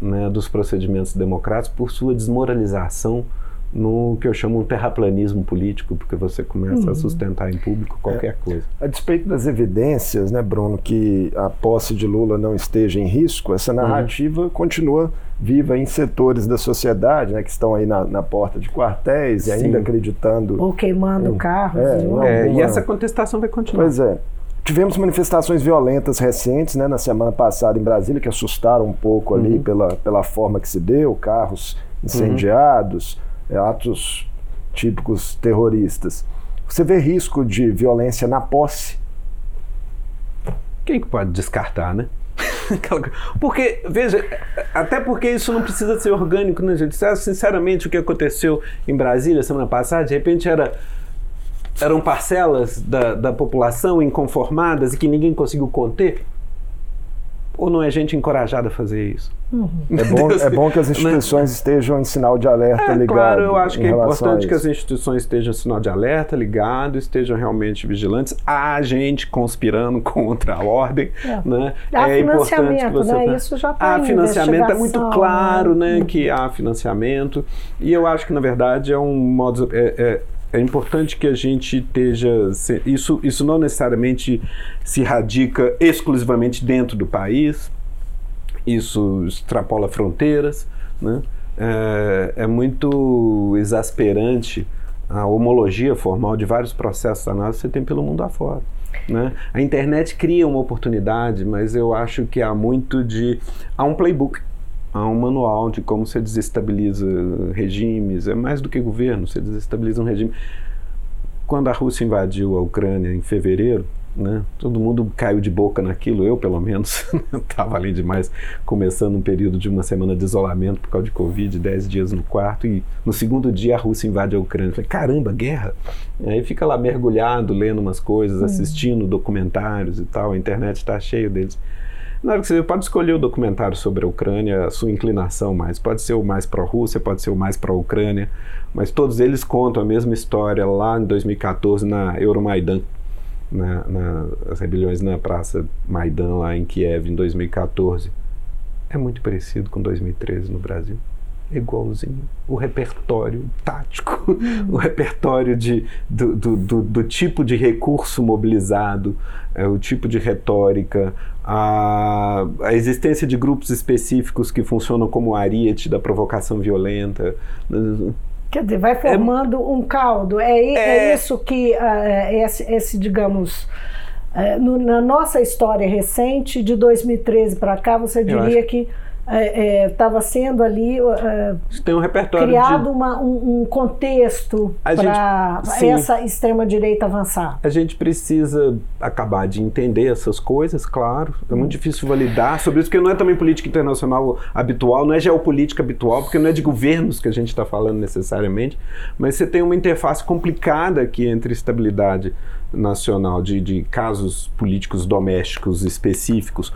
né, dos procedimentos democráticos por sua desmoralização no que eu chamo um terraplanismo político, porque você começa uhum. a sustentar em público qualquer é. coisa. A despeito das evidências, né, Bruno, que a posse de Lula não esteja em risco, essa narrativa uhum. continua viva em setores da sociedade, né, que estão aí na, na porta de quartéis Sim. e ainda acreditando. Ou queimando carros. É, é, e essa contestação vai continuar. Pois é. Tivemos manifestações violentas recentes, né, na semana passada em Brasília, que assustaram um pouco ali uhum. pela, pela forma que se deu, carros incendiados. É, atos típicos terroristas. Você vê risco de violência na posse? Quem que pode descartar, né? porque, veja, até porque isso não precisa ser orgânico, né, gente? Sinceramente, o que aconteceu em Brasília semana passada, de repente era eram parcelas da, da população inconformadas e que ninguém conseguiu conter? Ou não é gente encorajada a fazer isso? Uhum. É, bom, é bom que as instituições Mas, estejam em sinal de alerta é, ligado. Claro, eu acho que é importante que as instituições estejam em sinal de alerta ligado, estejam realmente vigilantes. Há gente conspirando contra a ordem. É. Né? Há é financiamento, que você, né? Isso já está Há financiamento, é muito claro né, né, que há financiamento. E eu acho que, na verdade, é um modo. É, é, importante que a gente esteja. Isso, isso não necessariamente se radica exclusivamente dentro do país, isso extrapola fronteiras. Né? É, é muito exasperante a homologia formal de vários processos análise que você tem pelo mundo afora. Né? A internet cria uma oportunidade, mas eu acho que há muito de. Há um playbook há um manual de como você desestabiliza regimes, é mais do que governo, você desestabiliza um regime. Quando a Rússia invadiu a Ucrânia em fevereiro, né, todo mundo caiu de boca naquilo, eu pelo menos estava além demais começando um período de uma semana de isolamento por causa de Covid, 10 dias no quarto, e no segundo dia a Rússia invade a Ucrânia. falei, caramba, guerra! E aí fica lá mergulhado, lendo umas coisas, hum. assistindo documentários e tal, a internet está cheia deles. Na hora que você pode escolher o documentário sobre a Ucrânia, a sua inclinação mais. Pode ser o mais pró-Rússia, pode ser o mais pró-Ucrânia, mas todos eles contam a mesma história lá em 2014 na Euromaidan, na, na, as rebeliões na Praça Maidan, lá em Kiev, em 2014. É muito parecido com 2013 no Brasil igualzinho. O repertório tático, o repertório de, do, do, do, do, tipo de recurso mobilizado, é, o tipo de retórica, a, a existência de grupos específicos que funcionam como ariete da provocação violenta. Quer dizer, vai é formando é, um caldo. É, é, é, isso que uh, esse, esse, digamos. Na nossa história recente, de 2013 para cá, você diria que estava é, é, sendo ali é, tem um repertório criado de... uma, um, um, contexto para essa extrema direita avançar. A gente precisa acabar de entender essas coisas, claro. É muito difícil validar sobre isso, porque não é também política internacional habitual, não é geopolítica habitual, porque não é de governos que a gente está falando necessariamente, mas você tem uma interface complicada aqui entre estabilidade nacional de, de casos políticos domésticos específicos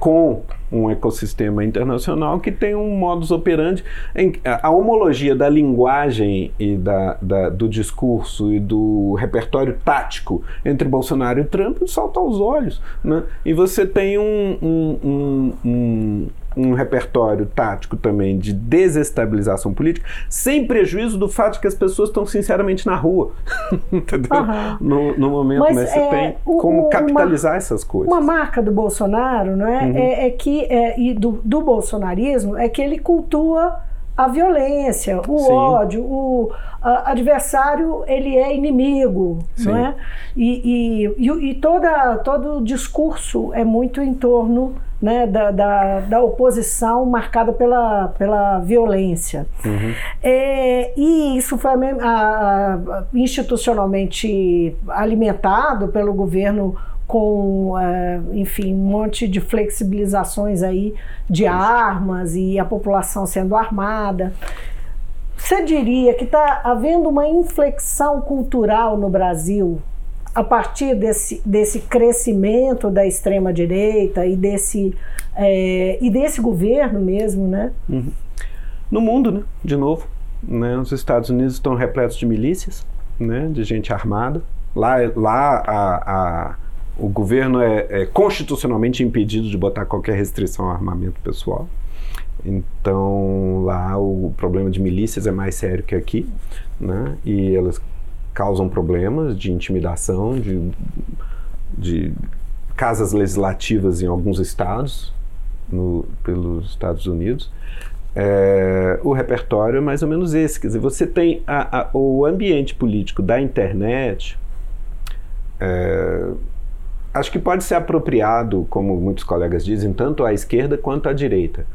com um ecossistema internacional que tem um modus operandi. Em, a homologia da linguagem e da, da, do discurso e do repertório tático entre Bolsonaro e Trump salta aos olhos. Né? E você tem um, um, um, um repertório tático também de desestabilização política, sem prejuízo do fato de que as pessoas estão sinceramente na rua. Entendeu? Uhum. No, no, momento, mas, mas você é, tem como capitalizar uma, essas coisas. Uma marca do Bolsonaro não é, uhum. é, é, que, é, e do, do bolsonarismo é que ele cultua a violência, o Sim. ódio, o adversário ele é inimigo, Sim. não é? E, e, e, e toda, todo o discurso é muito em torno né, da, da, da, oposição marcada pela, pela violência. Uhum. É, e isso foi a, a, institucionalmente alimentado pelo governo com, é, enfim, um monte de flexibilizações aí de armas e a população sendo armada. Você diria que está havendo uma inflexão cultural no Brasil a partir desse, desse crescimento da extrema direita e desse é, e desse governo mesmo, né? Uhum. No mundo, né? De novo, né? Os Estados Unidos estão repletos de milícias, né? De gente armada. Lá, lá a, a o governo é, é, constitucionalmente impedido de botar qualquer restrição ao armamento pessoal. Então, lá o problema de milícias é mais sério que aqui, né? E elas causam problemas de intimidação, de, de casas legislativas em alguns estados, no, pelos Estados Unidos. É, o repertório é mais ou menos esse. Quer dizer, você tem a, a, o ambiente político da internet. É, acho que pode ser apropriado, como muitos colegas dizem, tanto à esquerda quanto à direita.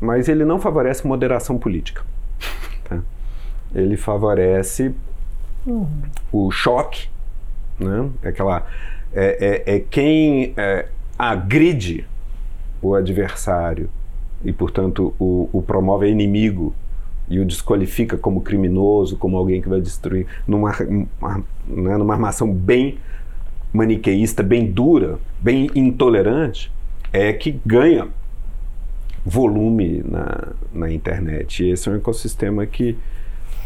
Mas ele não favorece moderação política. Tá? Ele favorece uhum. o choque, né? É aquela, é, é, é quem é, agride o adversário e, portanto, o, o promove inimigo e o desqualifica como criminoso, como alguém que vai destruir, numa, uma, né, numa armação bem maniqueísta, bem dura, bem intolerante, é que ganha volume na, na internet. E esse é um ecossistema que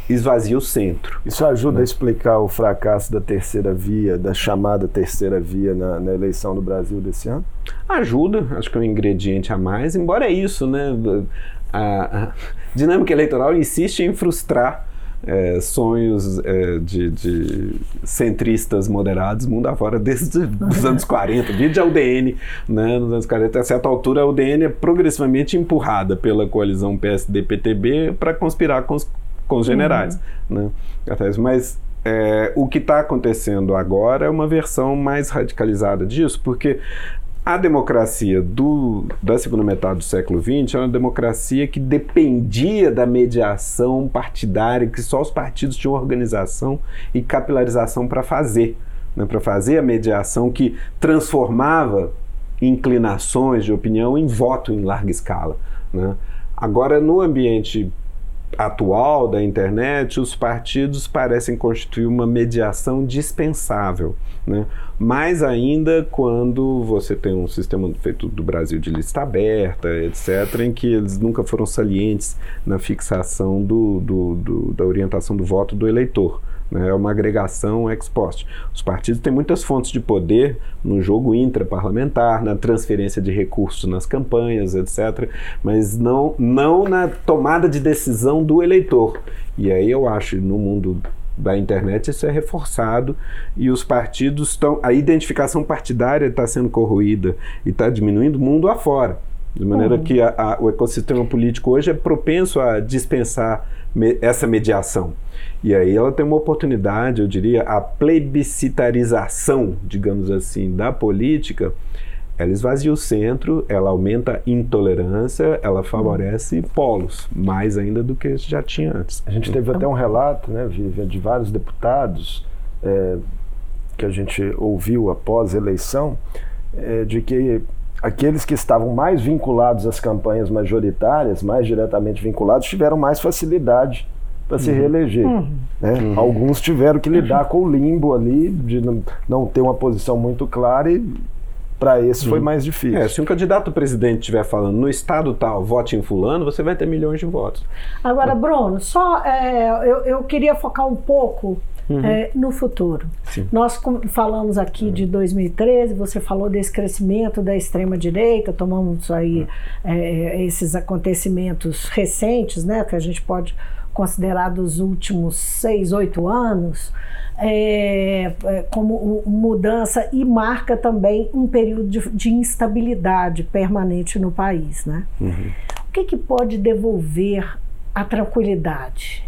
esvazia o centro. Isso ajuda né? a explicar o fracasso da terceira via, da chamada terceira via na, na, eleição do Brasil desse ano? Ajuda, acho que é um ingrediente a mais, embora é isso, né? A, a dinâmica eleitoral insiste em frustrar é, sonhos é, de, de, centristas moderados mundo afora desde os anos 40. Vídeo a UDN, né, nos anos 40. A certa altura, a UDN é progressivamente empurrada pela coalizão PSD-PTB para conspirar com os, com os generais. Uhum. Né? Mas é, o que está acontecendo agora é uma versão mais radicalizada disso, porque a democracia do, da segunda metade do século XX era uma democracia que dependia da mediação partidária, que só os partidos tinham organização e capilarização para fazer, né, para fazer a mediação que transformava inclinações de opinião em voto em larga escala. Né. Agora, no ambiente atual da internet, os partidos parecem constituir uma mediação dispensável. Né? Mais ainda quando você tem um sistema feito do Brasil de lista aberta, etc., em que eles nunca foram salientes na fixação do, do, do da orientação do voto do eleitor né? é uma agregação ex post. Os partidos têm muitas fontes de poder no jogo intraparlamentar, na transferência de recursos nas campanhas, etc., mas não, não na tomada de decisão do eleitor. E aí eu acho, no mundo da internet isso é reforçado e os partidos estão a identificação partidária está sendo corroída e está diminuindo mundo afora de maneira uhum. que a, a, o ecossistema político hoje é propenso a dispensar me, essa mediação e aí ela tem uma oportunidade, eu diria, a plebiscitarização, digamos assim, da política, ela esvazia o centro, ela aumenta a intolerância, ela favorece polos, mais ainda do que já tinha antes. A gente teve até um relato, né, Vivian, de vários deputados é, que a gente ouviu após a eleição, é, de que aqueles que estavam mais vinculados às campanhas majoritárias, mais diretamente vinculados, tiveram mais facilidade para se uhum. reeleger. Uhum. Né? Uhum. Alguns tiveram que lidar com o limbo ali, de não, ter uma posição muito clara e, Para esse foi mais difícil. É, se um candidato presidente estiver falando no estado tal, vote em fulano, você vai ter milhões de votos. Agora, Bruno, só é, eu, eu queria focar um pouco Uhum. É, no futuro. Sim. Nós falamos aqui de 2013, você falou desse crescimento da extrema-direita, tomamos aí é, esses acontecimentos recentes, né, que a gente pode considerar dos últimos seis, oito anos, é, é como mudança e marca também um período de, de instabilidade permanente no país. Né? Uhum. O que, que pode devolver a tranquilidade?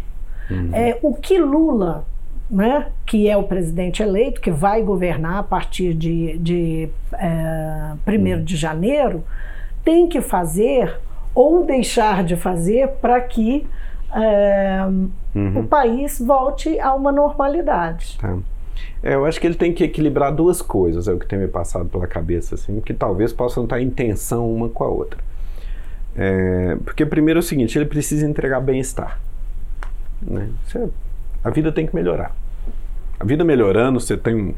Uhum. É, o que Lula né, que é o presidente eleito, que vai governar a partir de, de é, 1 de janeiro, tem que fazer ou deixar de fazer para que é, uhum. o país volte a uma normalidade. Tá. É, eu acho que ele tem que equilibrar duas coisas, é o que tem me passado pela cabeça, assim, que talvez possam estar em tensão uma com a outra. É, porque primeiro é o seguinte, ele precisa entregar bem-estar. Né? É, a vida tem que melhorar. A vida melhorando, você tem um,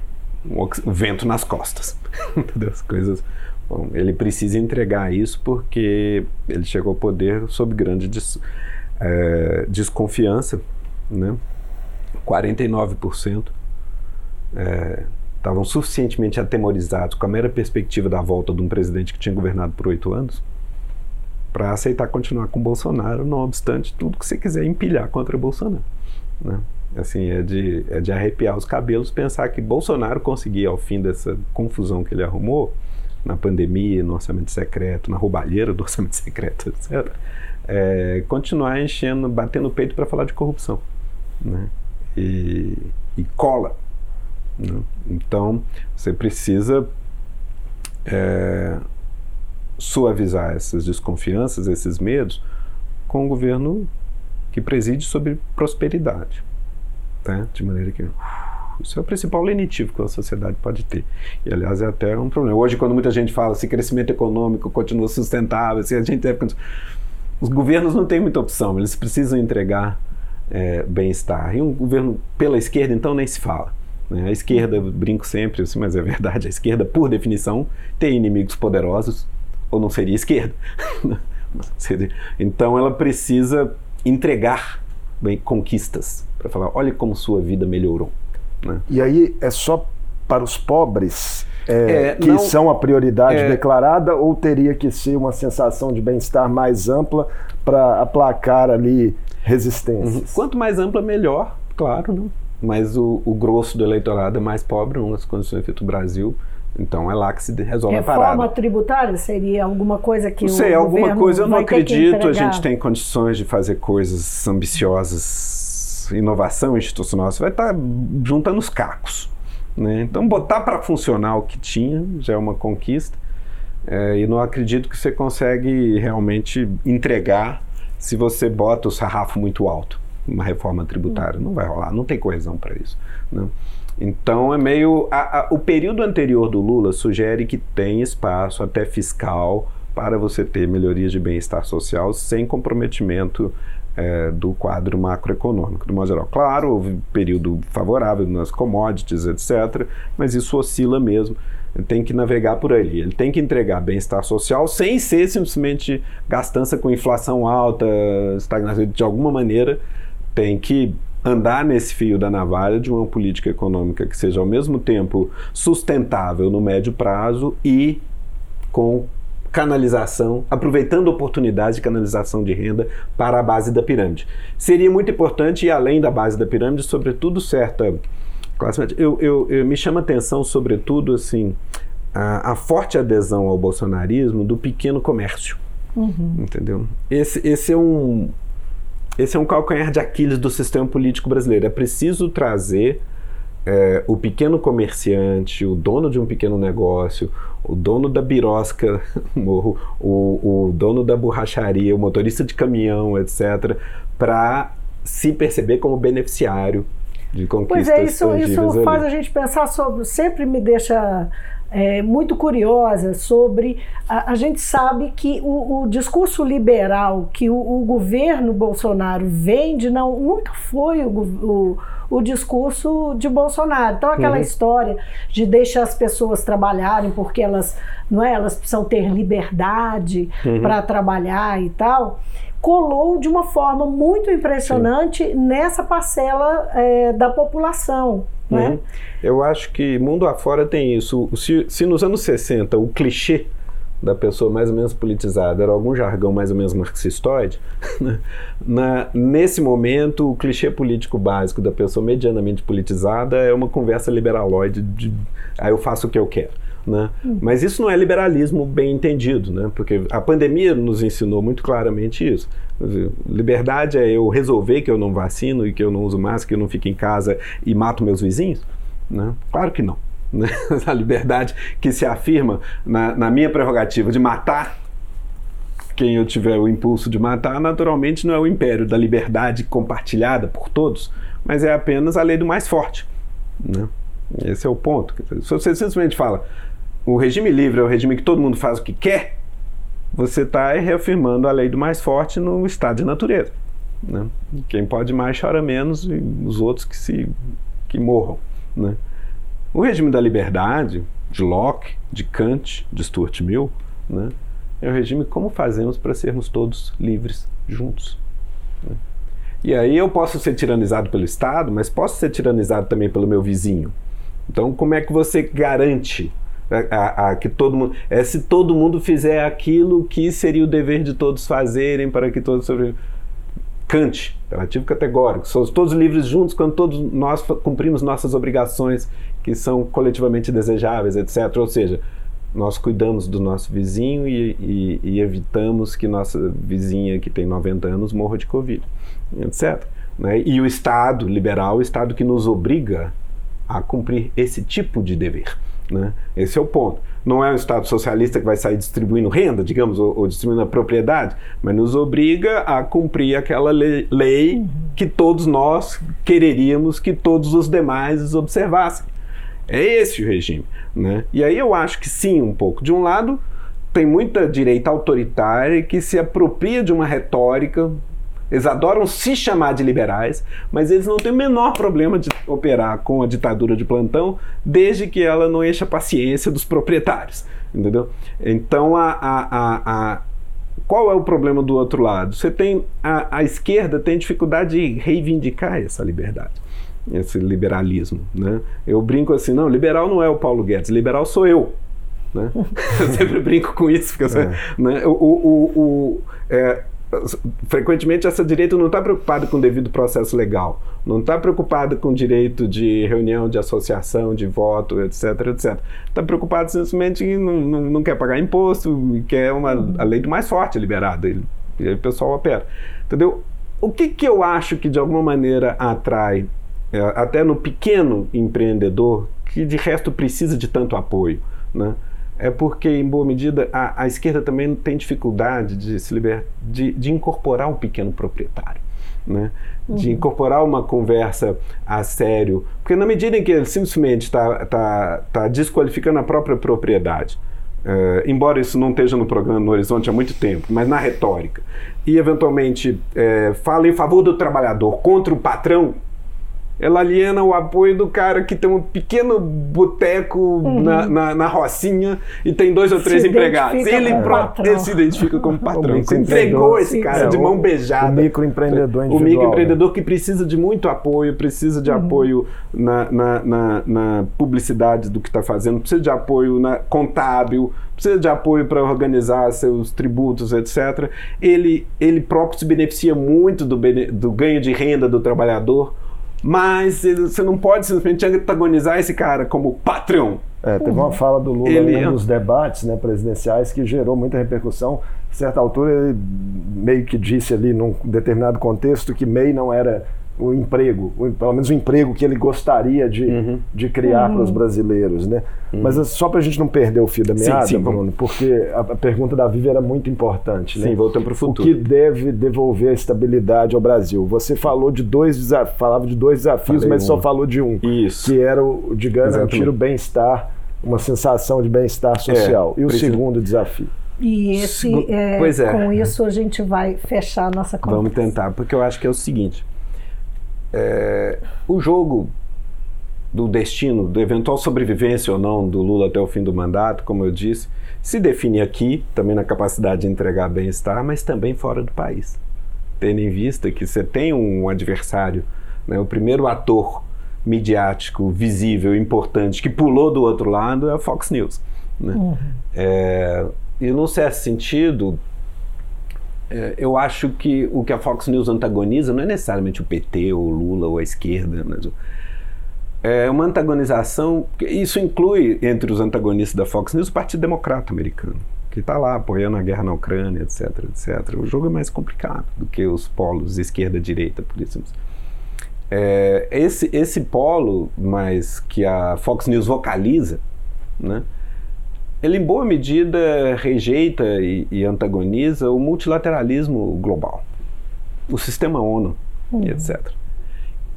um, um vento nas costas. As coisas. Bom, ele precisa entregar isso porque ele chegou ao poder sob grande é, desconfiança, né? 49% estavam é, suficientemente atemorizados com a mera perspectiva da volta de um presidente que tinha governado por oito anos para aceitar continuar com Bolsonaro, não obstante tudo que você quiser empilhar contra Bolsonaro. Né? Assim, é de, é de arrepiar os cabelos pensar que Bolsonaro conseguia, ao fim dessa confusão que ele arrumou, na pandemia, no orçamento secreto, na roubalheira do orçamento secreto, etc., é, continuar enchendo, batendo o peito para falar de corrupção. Né? E, e cola. Né? Então, você precisa é, suavizar essas desconfianças, esses medos, com um governo que preside sobre prosperidade tá? de maneira que isso é o principal lenitivo que a sociedade pode ter. E, aliás, é até um problema. Hoje, quando muita gente fala se crescimento econômico continua sustentável, se a gente deve... Os governos não têm muita opção, eles precisam entregar é, bem-estar. E um governo pela esquerda, então, nem se fala. Né? A esquerda, brinco sempre, assim, mas é verdade, a esquerda, por definição, tem inimigos poderosos, ou não seria esquerda. então, ela precisa entregar bem, conquistas para falar, olha como sua vida melhorou. Né? E aí é só para os pobres é, é, que não, são a prioridade é, declarada ou teria que ser uma sensação de bem-estar mais ampla para aplacar ali resistências? Uhum. Quanto mais ampla, melhor, claro, né? mas o, o grosso do eleitorado é mais pobre nas condições do Brasil. Então é lá que se resolve Reforma a parada. Reforma tributária seria alguma coisa que não sei, alguma coisa eu não acredito. A gente tem condições de fazer coisas ambiciosas inovação institucional, você vai estar tá juntando os cacos. Né? Então, botar para funcionar o que tinha já é uma conquista. É, e não acredito que você consegue realmente entregar se você bota o sarrafo muito alto. Uma reforma tributária não vai rolar, não tem coesão para isso. Né? Então é meio. A, a, o período anterior do Lula sugere que tem espaço até fiscal para você ter melhorias de bem-estar social sem comprometimento é, do quadro macroeconômico, do modo geral. Claro, houve período favorável nas commodities, etc., mas isso oscila mesmo. Tem que navegar por ali. Ele tem que entregar bem-estar social sem ser simplesmente gastança com inflação alta, estagnação. De alguma maneira, tem que andar nesse fio da navalha de uma política econômica que seja ao mesmo tempo sustentável no médio prazo e com canalização, aproveitando oportunidades de canalização de renda para a base da pirâmide. Seria muito importante ir além da base da pirâmide, sobretudo certa classe eu, eu, eu me chama atenção, sobretudo, assim, a, a, forte adesão ao bolsonarismo do pequeno comércio. Uhum. Entendeu? Esse, esse é um esse é um calcanhar de Aquiles do sistema político brasileiro. É preciso trazer é, o pequeno comerciante, o dono de um pequeno negócio, o dono da birosca, o, o, o dono da borracharia, o motorista de caminhão, etc., para se perceber como beneficiário de conquistas Pois é, isso, isso faz a gente pensar sobre, sempre me deixa é, muito curiosa sobre. A, a gente sabe que o, o discurso liberal que o, o, governo Bolsonaro vende não, nunca foi o, o, o discurso de Bolsonaro. Então, aquela uhum. história de deixar as pessoas trabalharem porque elas, não é, elas precisam ter liberdade uhum. para trabalhar e tal colou de uma forma muito impressionante Sim. nessa parcela é, da população. Né? Uhum. Eu acho que mundo afora tem isso. Se, se nos anos 60 o clichê da pessoa mais ou menos politizada era algum jargão mais ou menos marxistoide, né? Na, nesse momento o clichê político básico da pessoa medianamente politizada é uma conversa liberaloide de aí ah, eu faço o que eu quero. Né? Hum. Mas isso não é liberalismo bem entendido, né? porque a pandemia nos ensinou muito claramente isso. Liberdade é eu resolver que eu não vacino e que eu não uso máscara, que eu não fico em casa e mato meus vizinhos? Né? Claro que não. Né? A liberdade que se afirma na, na minha prerrogativa de matar quem eu tiver o impulso de matar, naturalmente não é o império da liberdade compartilhada por todos, mas é apenas a lei do mais forte. Né? Esse é o ponto. Se você simplesmente fala o regime livre é o regime que todo mundo faz o que quer, você está reafirmando a lei do mais forte no estado de natureza. Né? Quem pode mais chora menos e os outros que se que morram. Né? O regime da liberdade, de Locke, de Kant, de Stuart Mill, né? é o regime como fazemos para sermos todos livres juntos. Né? E aí eu posso ser tiranizado pelo Estado, mas posso ser tiranizado também pelo meu vizinho. Então, como é que você garante a, a, que todo mundo. É se todo mundo fizer aquilo que seria o dever de todos fazerem para que todos sobrevivam. Kant, relativo categórico. Somos todos livres juntos quando todos nós cumprimos nossas obrigações que são coletivamente desejáveis, etc. Ou seja, nós cuidamos do nosso vizinho e, e, e evitamos que nossa vizinha que tem 90 anos morra de Covid, etc. Né? E o Estado liberal, o Estado que nos obriga a cumprir esse tipo de dever. Né? Esse é o ponto. Não é um Estado socialista que vai sair distribuindo renda, digamos, ou, ou distribuindo a propriedade, mas nos obriga a cumprir aquela lei, lei uhum. que todos nós quereríamos que todos os demais observassem. É esse o regime. Né? E aí eu acho que sim, um pouco. De um lado, tem muita direita autoritária que se apropria de uma retórica eles adoram se chamar de liberais, mas eles não têm o menor problema de operar com a ditadura de plantão, desde que ela não encha a paciência dos proprietários. Entendeu? Então, a, a, a, qual é o problema do outro lado? Você tem a, esquerda tem dificuldade de reivindicar essa liberdade, esse liberalismo. Né? Eu brinco assim, não, liberal não é o Paulo Guedes, liberal sou eu. Né? eu sempre brinco com isso, porque é. né? o, o, o, é, frequentemente essa direita não está preocupada com o devido processo legal, não está preocupada com o direito de reunião, de associação, de voto, etc, etc. Está preocupada simplesmente em não, não, não, quer pagar imposto quer uma, a lei do mais forte liberada. E aí o pessoal opera. Entendeu? O que, que eu acho que de alguma maneira atrai, é, até no pequeno empreendedor, que de resto precisa de tanto apoio, né? É porque, em boa medida, a, a esquerda também tem dificuldade de se liber, de, de incorporar o um pequeno proprietário. Né? de uhum. incorporar uma conversa a sério, porque na medida em que ele simplesmente está tá, tá desqualificando a própria propriedade, uh, embora isso não esteja no programa no horizonte há muito tempo, mas na retórica, e eventualmente uh, fala em favor do trabalhador contra o patrão, ela aliena o apoio do cara que tem um pequeno boteco uhum. na, na, na, Rocinha e tem dois ou três se empregados. Ele, próprio, ele se identifica como patrão. Você entregou esse cara é, de mão beijada. O microempreendedor O microempreendedor né? que precisa de muito apoio, precisa de uhum. apoio na, na, na, publicidade do que está fazendo, precisa de apoio na contábil, precisa de apoio para organizar seus tributos, etc. Ele, ele próprio se beneficia muito do, do ganho de renda do trabalhador mas você não pode simplesmente antagonizar esse cara como patrão. É, teve uma fala do Lula ele... nos debates né, presidenciais que gerou muita repercussão. A certa altura, ele meio que disse ali, num determinado contexto, que MEI não era o emprego, o, pelo menos o emprego que ele gostaria de, uhum. de criar uhum. para os brasileiros, né? Uhum. Mas é só para a gente não perder o fio da meada, sim, sim, Bruno, porque a, a, pergunta da Vivi era muito importante, né? Sim, voltando para o futuro. O que deve devolver a estabilidade ao Brasil? Você falou de dois desafios, falava de dois desafios, Falei mas um. só falou de um, Isso. que era o de garantir o bem-estar uma sensação de bem-estar social. É, e o precisa- segundo desafio? E esse, é, Pois é. com isso a gente vai fechar a nossa conversa. Vamos tentar, porque eu acho que é o seguinte: é, o jogo do destino, do eventual sobrevivência ou não do Lula até o fim do mandato, como eu disse, se define aqui, também na capacidade de entregar bem-estar, mas também fora do país. Tendo em vista que você tem um adversário, né, o primeiro ator midiático, visível, importante, que pulou do outro lado é a Fox News. Né? É, e, num certo sentido, eu acho que o que a Fox News antagoniza não é necessariamente o PT, ou o Lula, ou a esquerda, mas é uma antagonização. Isso inclui entre os antagonistas da Fox News o Partido Democrata americano, que está lá apoiando a guerra na Ucrânia, etc, etc. O jogo é mais complicado do que os polos esquerda-direita, por isso. É, esse, esse polo, mas que a Fox News vocaliza, né? Ele em boa medida rejeita e, e antagoniza o multilateralismo global, o sistema ONU, e etc.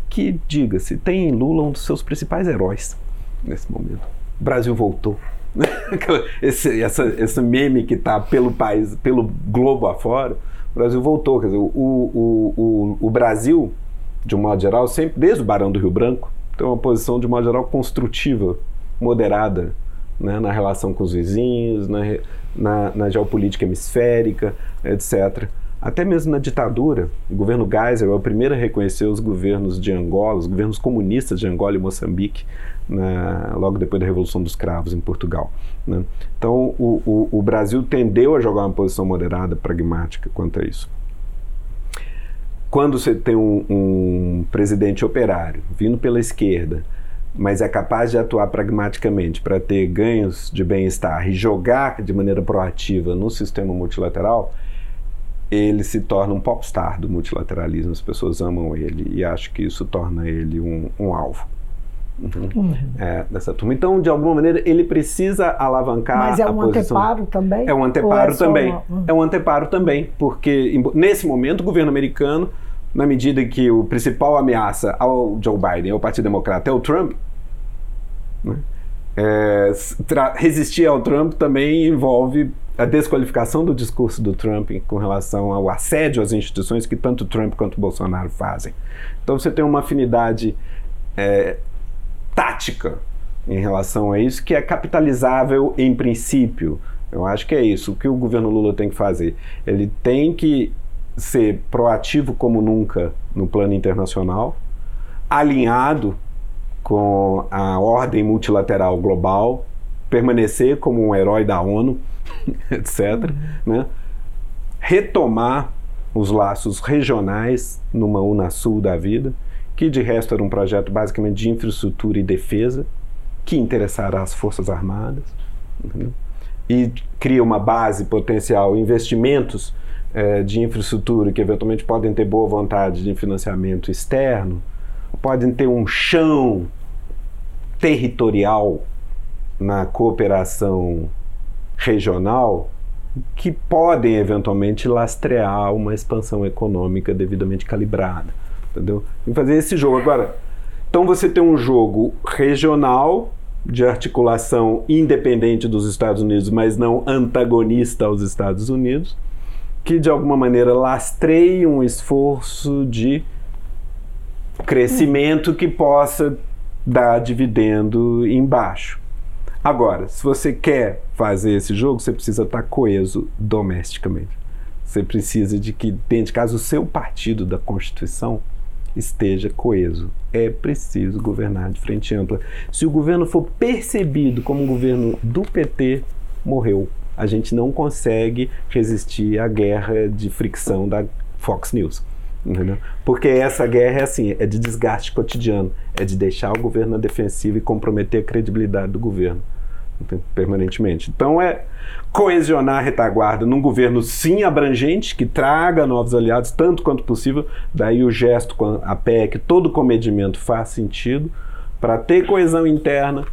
Que, diga-se, tem em Lula um dos seus principais heróis nesse momento. O Brasil voltou. esse, essa, esse meme que está pelo país, pelo globo afora, o Brasil voltou. Quer dizer, o, o, o, o Brasil, de um modo geral, sempre, desde o Barão do Rio Branco, tem uma posição, de um modo geral, construtiva, moderada, né, na relação com os vizinhos, na, na, na geopolítica hemisférica, etc. Até mesmo na ditadura, o governo Geisel é o primeiro a reconhecer os governos de Angola, os governos comunistas de Angola e Moçambique, na- logo depois da Revolução dos Cravos em Portugal. né. Então, o, o, o Brasil tendeu a jogar uma posição moderada, pragmática quanto a isso quando você tem um, um presidente operário vindo pela esquerda, mas é capaz de atuar pragmaticamente para ter ganhos de bem-estar e jogar de maneira proativa no sistema multilateral, ele se torna um popstar do multilateralismo. As pessoas amam ele e acho que isso torna ele um, um alvo. Uhum. É, dessa turma. Então, de alguma maneira, ele precisa alavancar Mas é a um posição. anteparo também? É um Ou anteparo é também. uma- É um anteparo também, porque nesse momento o governo americano, na medida que o principal ameaça ao Joe Biden, ao Partido Democrata, é o Trump, né? É, resistir ao Trump também envolve a desqualificação do discurso do Trump com relação ao assédio às instituições que tanto Trump quanto Bolsonaro fazem. Então você tem uma afinidade é, tática em relação a isso que é capitalizável em princípio. Eu acho que é isso. O que o governo Lula tem que fazer? Ele tem que ser proativo como nunca no plano internacional, alinhado com a ordem multilateral global, permanecer como um herói da ONU, etc. Né? Retomar os laços regionais numa Unasul da vida, que de resto era um projeto basicamente de infraestrutura e defesa, que interessará as Forças Armadas, entendeu? e cria uma base potencial, investimentos eh, de infraestrutura que eventualmente podem ter boa vontade de financiamento externo, podem ter um chão territorial na cooperação regional que podem eventualmente lastrear uma expansão econômica devidamente calibrada, entendeu? E fazer esse jogo agora. Então você tem um jogo regional de articulação independente dos Estados Unidos, mas não antagonista aos Estados Unidos, que de alguma maneira lastreia um esforço de crescimento que possa dar dividendo embaixo. Agora, se você quer fazer esse jogo, você precisa estar coeso domesticamente. Você precisa de que, dentro de casa, o seu partido da Constituição esteja coeso. É preciso governar de frente ampla. Se o governo for percebido como um governo do PT, morreu. A gente não consegue resistir à guerra de fricção da Fox News. Entendeu? Porque essa guerra é assim, é de desgaste cotidiano, é de deixar o governo na defensiva e comprometer a credibilidade do governo permanentemente. Então é coesionar a retaguarda num governo sim abrangente, que traga novos aliados tanto quanto possível, daí o gesto com a PEC, todo comedimento faz sentido, para ter coesão interna,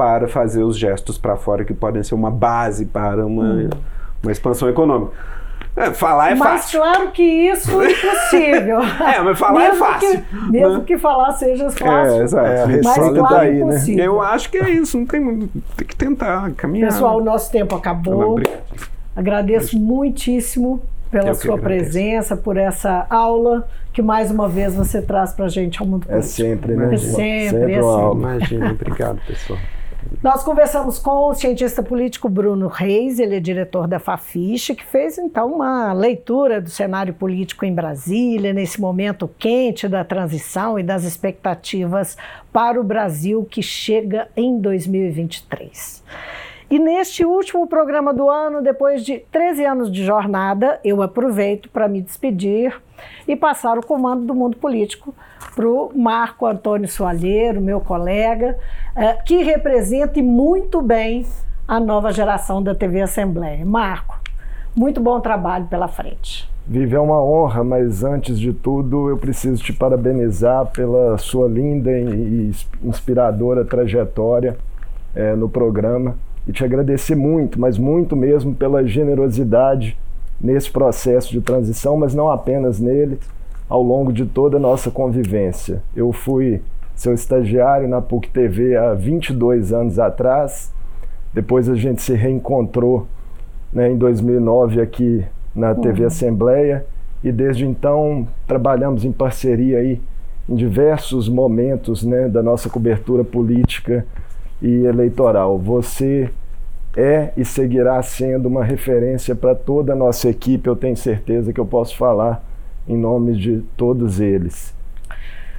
para fazer os gestos para fora que podem ser uma base para uma, uma expansão econômica. É, falar é mas fácil. claro que isso é impossível. É, mas falar é mesmo fácil. Que, mesmo né? que falar seja fácil. É, exato. É, a mas claro daí, né? impossível. Eu acho que é isso, não tem muito. Tem que tentar caminhar. Pessoal, o nosso tempo acabou. obrigado. Agradeço muitíssimo pela sua agradeço. presença, por essa aula que mais uma vez você traz para a gente ao mundo É político. sempre, né? É João? sempre, é uma sempre. aula. Imagina, obrigado, pessoal. Nós conversamos com o cientista político Bruno Reis, ele é diretor da Fafiche, que fez então uma leitura do cenário político em Brasília, nesse momento quente da transição e das expectativas para o Brasil que chega em 2023. E neste último programa do ano, depois de 13 anos de jornada, eu aproveito para me despedir e passar o comando do mundo político para o Marco Antônio Soalheiro, meu colega, eh, que representa muito bem a nova geração da TV Assembleia. Marco, muito bom trabalho pela frente. Vive é uma honra, mas antes de tudo eu preciso te parabenizar pela sua linda e inspiradora trajetória eh, no programa e te agradecer muito, mas muito mesmo pela generosidade nesse processo de transição, mas não apenas nele, ao longo de toda a nossa convivência. Eu fui seu estagiário na PUC TV há 22 anos atrás, depois a gente se reencontrou né, em 2009 aqui na TV Assembleia. E desde então trabalhamos em parceria aí em diversos momentos né, da nossa cobertura política e eleitoral. Você é e seguirá sendo uma referência para toda a nossa equipe, eu tenho certeza que eu posso falar em nome de todos eles.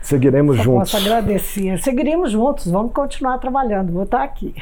Seguiremos Só juntos. Posso agradecer. Seguiremos juntos, vamos continuar trabalhando, vou estar aqui.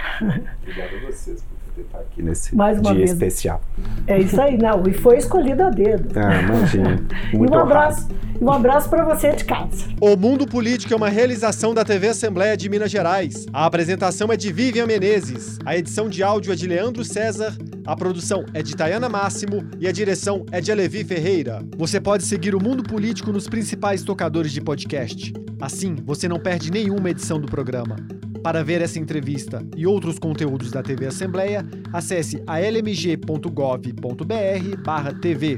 Obrigado a vocês por poder estar aqui nesse Mais uma dia vez. especial. É isso aí, não, e foi escolhido a dedo. Ah, imagina. E Muito um honrado. abraço, e um abraço para você de casa. O Mundo Político é uma realização da TV Assembleia de Minas Gerais. A apresentação é de Vivian Menezes, a edição de áudio é de Leandro César, a produção é de Tayana Máximo e a direção é de Alevi Ferreira. Você pode seguir o Mundo Político nos principais tocadores de podcast. Assim, você não perde nenhuma edição do programa. Para ver essa entrevista e outros conteúdos da TV Assembleia, acesse almg.gov.br/tv.